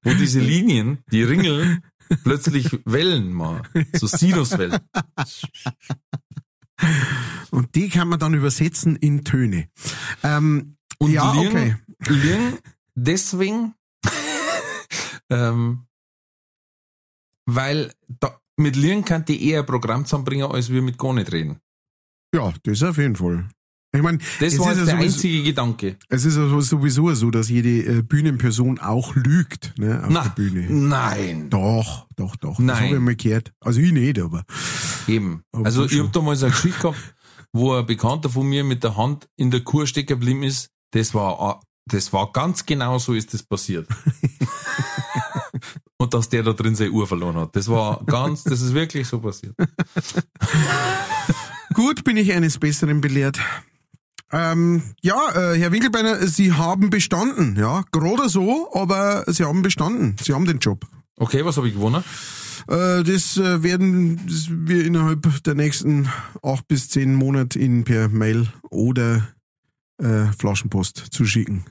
Wo diese Linien, die Ringel, plötzlich Wellen mal, so Sinuswellen. Und die kann man dann übersetzen in Töne. Ähm, Und ja, Lieren, okay. Lieren deswegen, [LAUGHS] ähm, weil da, mit Lieren kann die eher ein Programm zusammenbringen, als wir mit gar nicht reden. Ja, das auf jeden Fall. Ich meine, Das war ja der sowieso, einzige Gedanke. es ist ja sowieso so, dass jede äh, Bühnenperson auch lügt ne, auf Na, der Bühne. nein. Doch, doch, doch. Das Nein. habe ich mal gehört. Also ich nicht, aber. Eben. Aber Also ich schon. hab damals eine Geschichte gehabt, wo ein Bekannter von mir mit der Hand in der Kur stecken geblieben ist. Das war, das war ganz genau so ist das passiert. [LAUGHS] Und dass der da drin seine Uhr verloren hat. Das war ganz, das ist wirklich so passiert. [LAUGHS] Gut, bin ich eines Besseren belehrt. Ähm, ja, äh, Herr Winkelbeiner, Sie haben bestanden, ja. Gerade so, aber Sie haben bestanden. Sie haben den Job. Okay, was habe ich gewonnen? Äh, das äh, werden wir innerhalb der nächsten acht bis zehn Monate Ihnen per Mail oder äh, Flaschenpost zuschicken.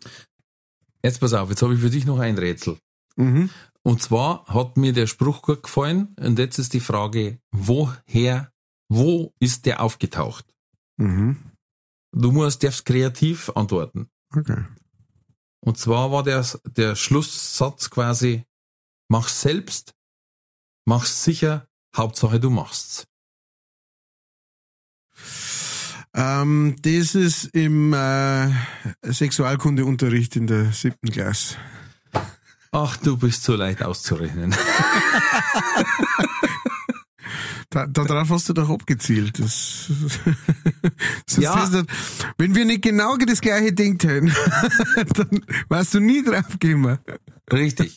Jetzt pass auf, jetzt habe ich für dich noch ein Rätsel. Mhm. Und zwar hat mir der Spruch gut gefallen. Und jetzt ist die Frage, woher, wo ist der aufgetaucht? Mhm. Du musst, darfst kreativ antworten. Okay. Und zwar war der, der Schlusssatz quasi, mach's selbst, mach's sicher, Hauptsache du machst's. Ähm, das ist im äh, Sexualkundeunterricht in der siebten Klasse. Ach, du bist so leicht auszurechnen. [LAUGHS] Da, darauf hast du doch abgezielt. Das, [LAUGHS] Sonst Ja. nicht- wenn wir nicht genau das gleiche denkt hätten, [LAUGHS] dann warst du nie drauf gekommen. Richtig.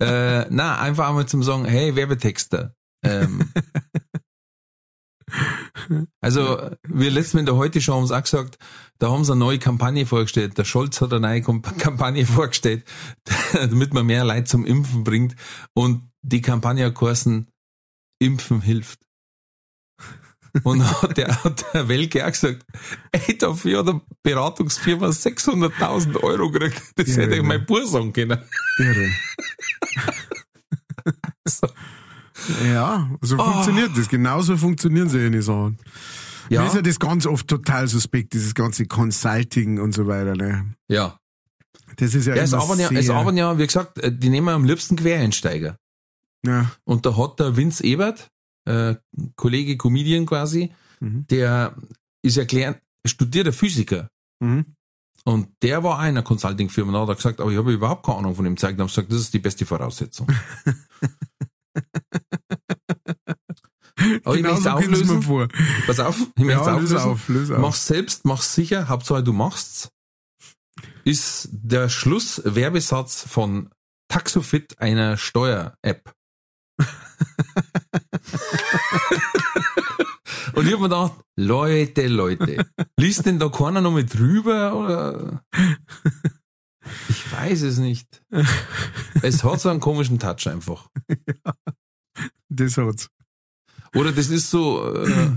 äh, na, einfach einmal zum sagen, hey, Werbetexter. Ähm, also, wir letztes Mal in der Heute Show haben sie auch gesagt, da haben sie eine neue Kampagne vorgestellt. Der Scholz hat eine neue [LAUGHS] Kampagne vorgestellt, damit man mehr Leute zum Impfen bringt. Und die Kampagne hat geheißen, Impfen hilft. Und hat der, hat der Welke auch gesagt, ey, dafür hat eine Beratungsfirma 600.000 Euro gekriegt. Das Ja, hätte ich mein Bur sagen können. Irre. [LAUGHS] So. Ja, so funktioniert das. Genauso funktionieren solche Sachen. Ja. Ja, Mir ist ja das ganz oft total suspekt, dieses ganze Consulting und so weiter. Ne? ja. Das ist ja, Ja, es arbeiten ja, es arbeiten ja, wie gesagt, äh, die nehmen am liebsten Quereinsteiger. ja. Und da hat der Vince Ebert, äh, Kollege Comedian quasi, Mhm. der ist ja gelernt, studierter Physiker. Mhm. Und der war einer Consulting-Firma, da hat er gesagt, aber ich habe überhaupt keine Ahnung von dem Zeug. Und haben gesagt, das ist die beste Voraussetzung. [LAUGHS] aber ich Genau möchte so kommt es auflösen. vor. Pass auf, ich möchte Ja, löse auflösen. auf, löse auf. Mach's selbst, mach's sicher, Hauptsache du machst's. Ist der Schlusswerbesatz von Taxofit einer Steuer-App. Und ich hab mir gedacht, Leute, Leute, liest denn da keiner noch mit drüber oder? Ich weiß es nicht. Es hat so einen komischen Touch einfach. Das hat's. Oder das ist so, äh,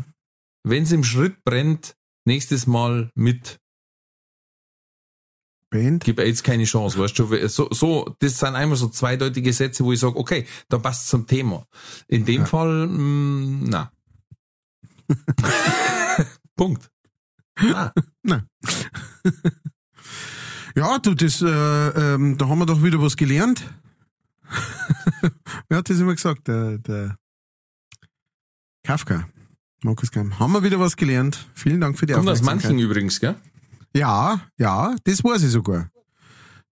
wenn's im Schritt brennt, nächstes Mal mit Band? gib jetzt keine Chance, weißt du? So, so, das sind einmal so zweideutige Sätze, wo ich sage, okay, da passt zum Thema. In dem Ja. Fall, mh, na. [LAUGHS] Punkt. Na. Ja, du, das, äh, ähm, da haben wir doch wieder was gelernt. [LAUGHS] Wer hat das immer gesagt? Der, der Kafka. Markus Kamm. Haben wir wieder was gelernt. Vielen Dank für die Kommt aus Aufmerksamkeit. manchen übrigens, gell? Ja, ja, das weiß ich sogar.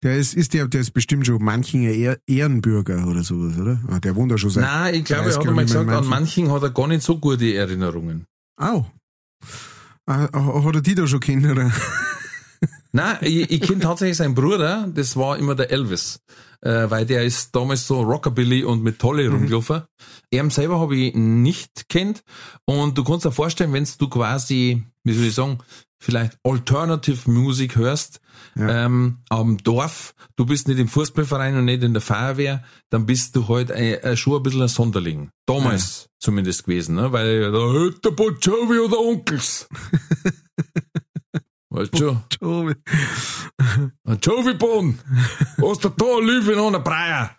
Der ist, ist der, der ist bestimmt schon Manchinger Ehr- Ehrenbürger oder sowas, oder? Ah, Der wohnt ja schon seit. Nein, ich glaube, er 30 hat in gesagt, an Manchen. hat er gar nicht so gute Erinnerungen. Au. Ah, Hat er die da schon kennen, oder? Nein, ich, ich kenne tatsächlich seinen Bruder, das war immer der Elvis, äh, weil der ist damals so Rockabilly und mit Tolle rumgelaufen. Er selber habe ich nicht kennt und du kannst dir vorstellen, wenn du quasi, wie soll ich sagen, vielleicht Alternative Music hörst, Ja. ähm, am Dorf, du bist nicht im Fußballverein und nicht in der Feuerwehr, dann bist du halt ein, ein, schon ein bisschen ein Sonderling. Damals zumindest gewesen, ne? weil da hört der Bon Jovi oder Onkels. [LAUGHS] Weißt schon. Jovi. Ein Jovi-Bohnen. Hast du da Löwe noch einen Breier?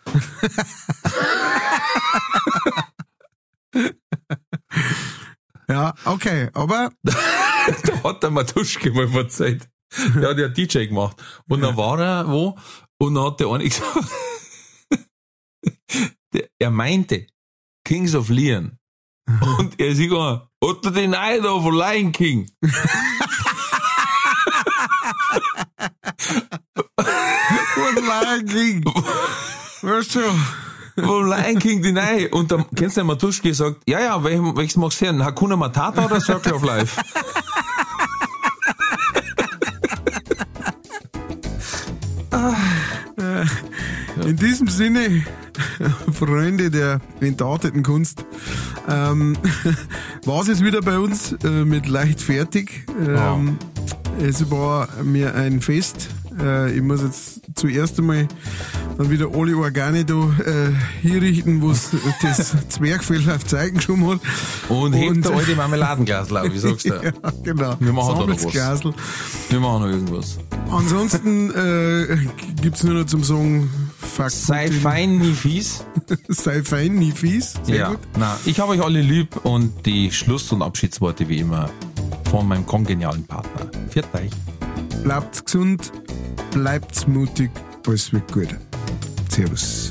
Ja, okay, aber [LAUGHS] Da hat der Matuschke mal erzählt. Der hat ja DJ gemacht. Und dann war er wo? Und dann hat der eine gesagt, [LAUGHS] er meinte Kings of Leon. Und er sieht gar, hat er den da von Lion King? [LAUGHS] und Lion King. Weißt du? Vom Lion King den Ei. Und dann kennst du den Matuschke sagt, ja, ja, welches, welches magst du hören? Hakuna Matata oder Circle of Life? In diesem Sinne, Freunde der entarteten Kunst, ähm, war es jetzt wieder bei uns äh, mit leicht fertig. Ähm, Es war mir ein Fest. Äh, ich muss jetzt zuerst einmal dann wieder alle Organe da äh, hinrichten, wo das [LAUGHS] Zwergfell auf Zeigen schon hat. Und hebt der alte Marmeladenglas, ich, sagst du. [LAUGHS] Ja, genau. Wir machen da noch was. Glasl. Wir machen noch irgendwas. Ansonsten äh, gibt's nur noch zum Sagen, fuck Sei Putin. fein, nie fies. [LAUGHS] Sei fein, nie fies. Sehr ja, gut. na, ich habe euch alle lieb und die Schluss- und Abschiedsworte wie immer von meinem kongenialen Partner. Viert euch. Bleibt gesund, bleibt mutig, alles wird gut. Servus.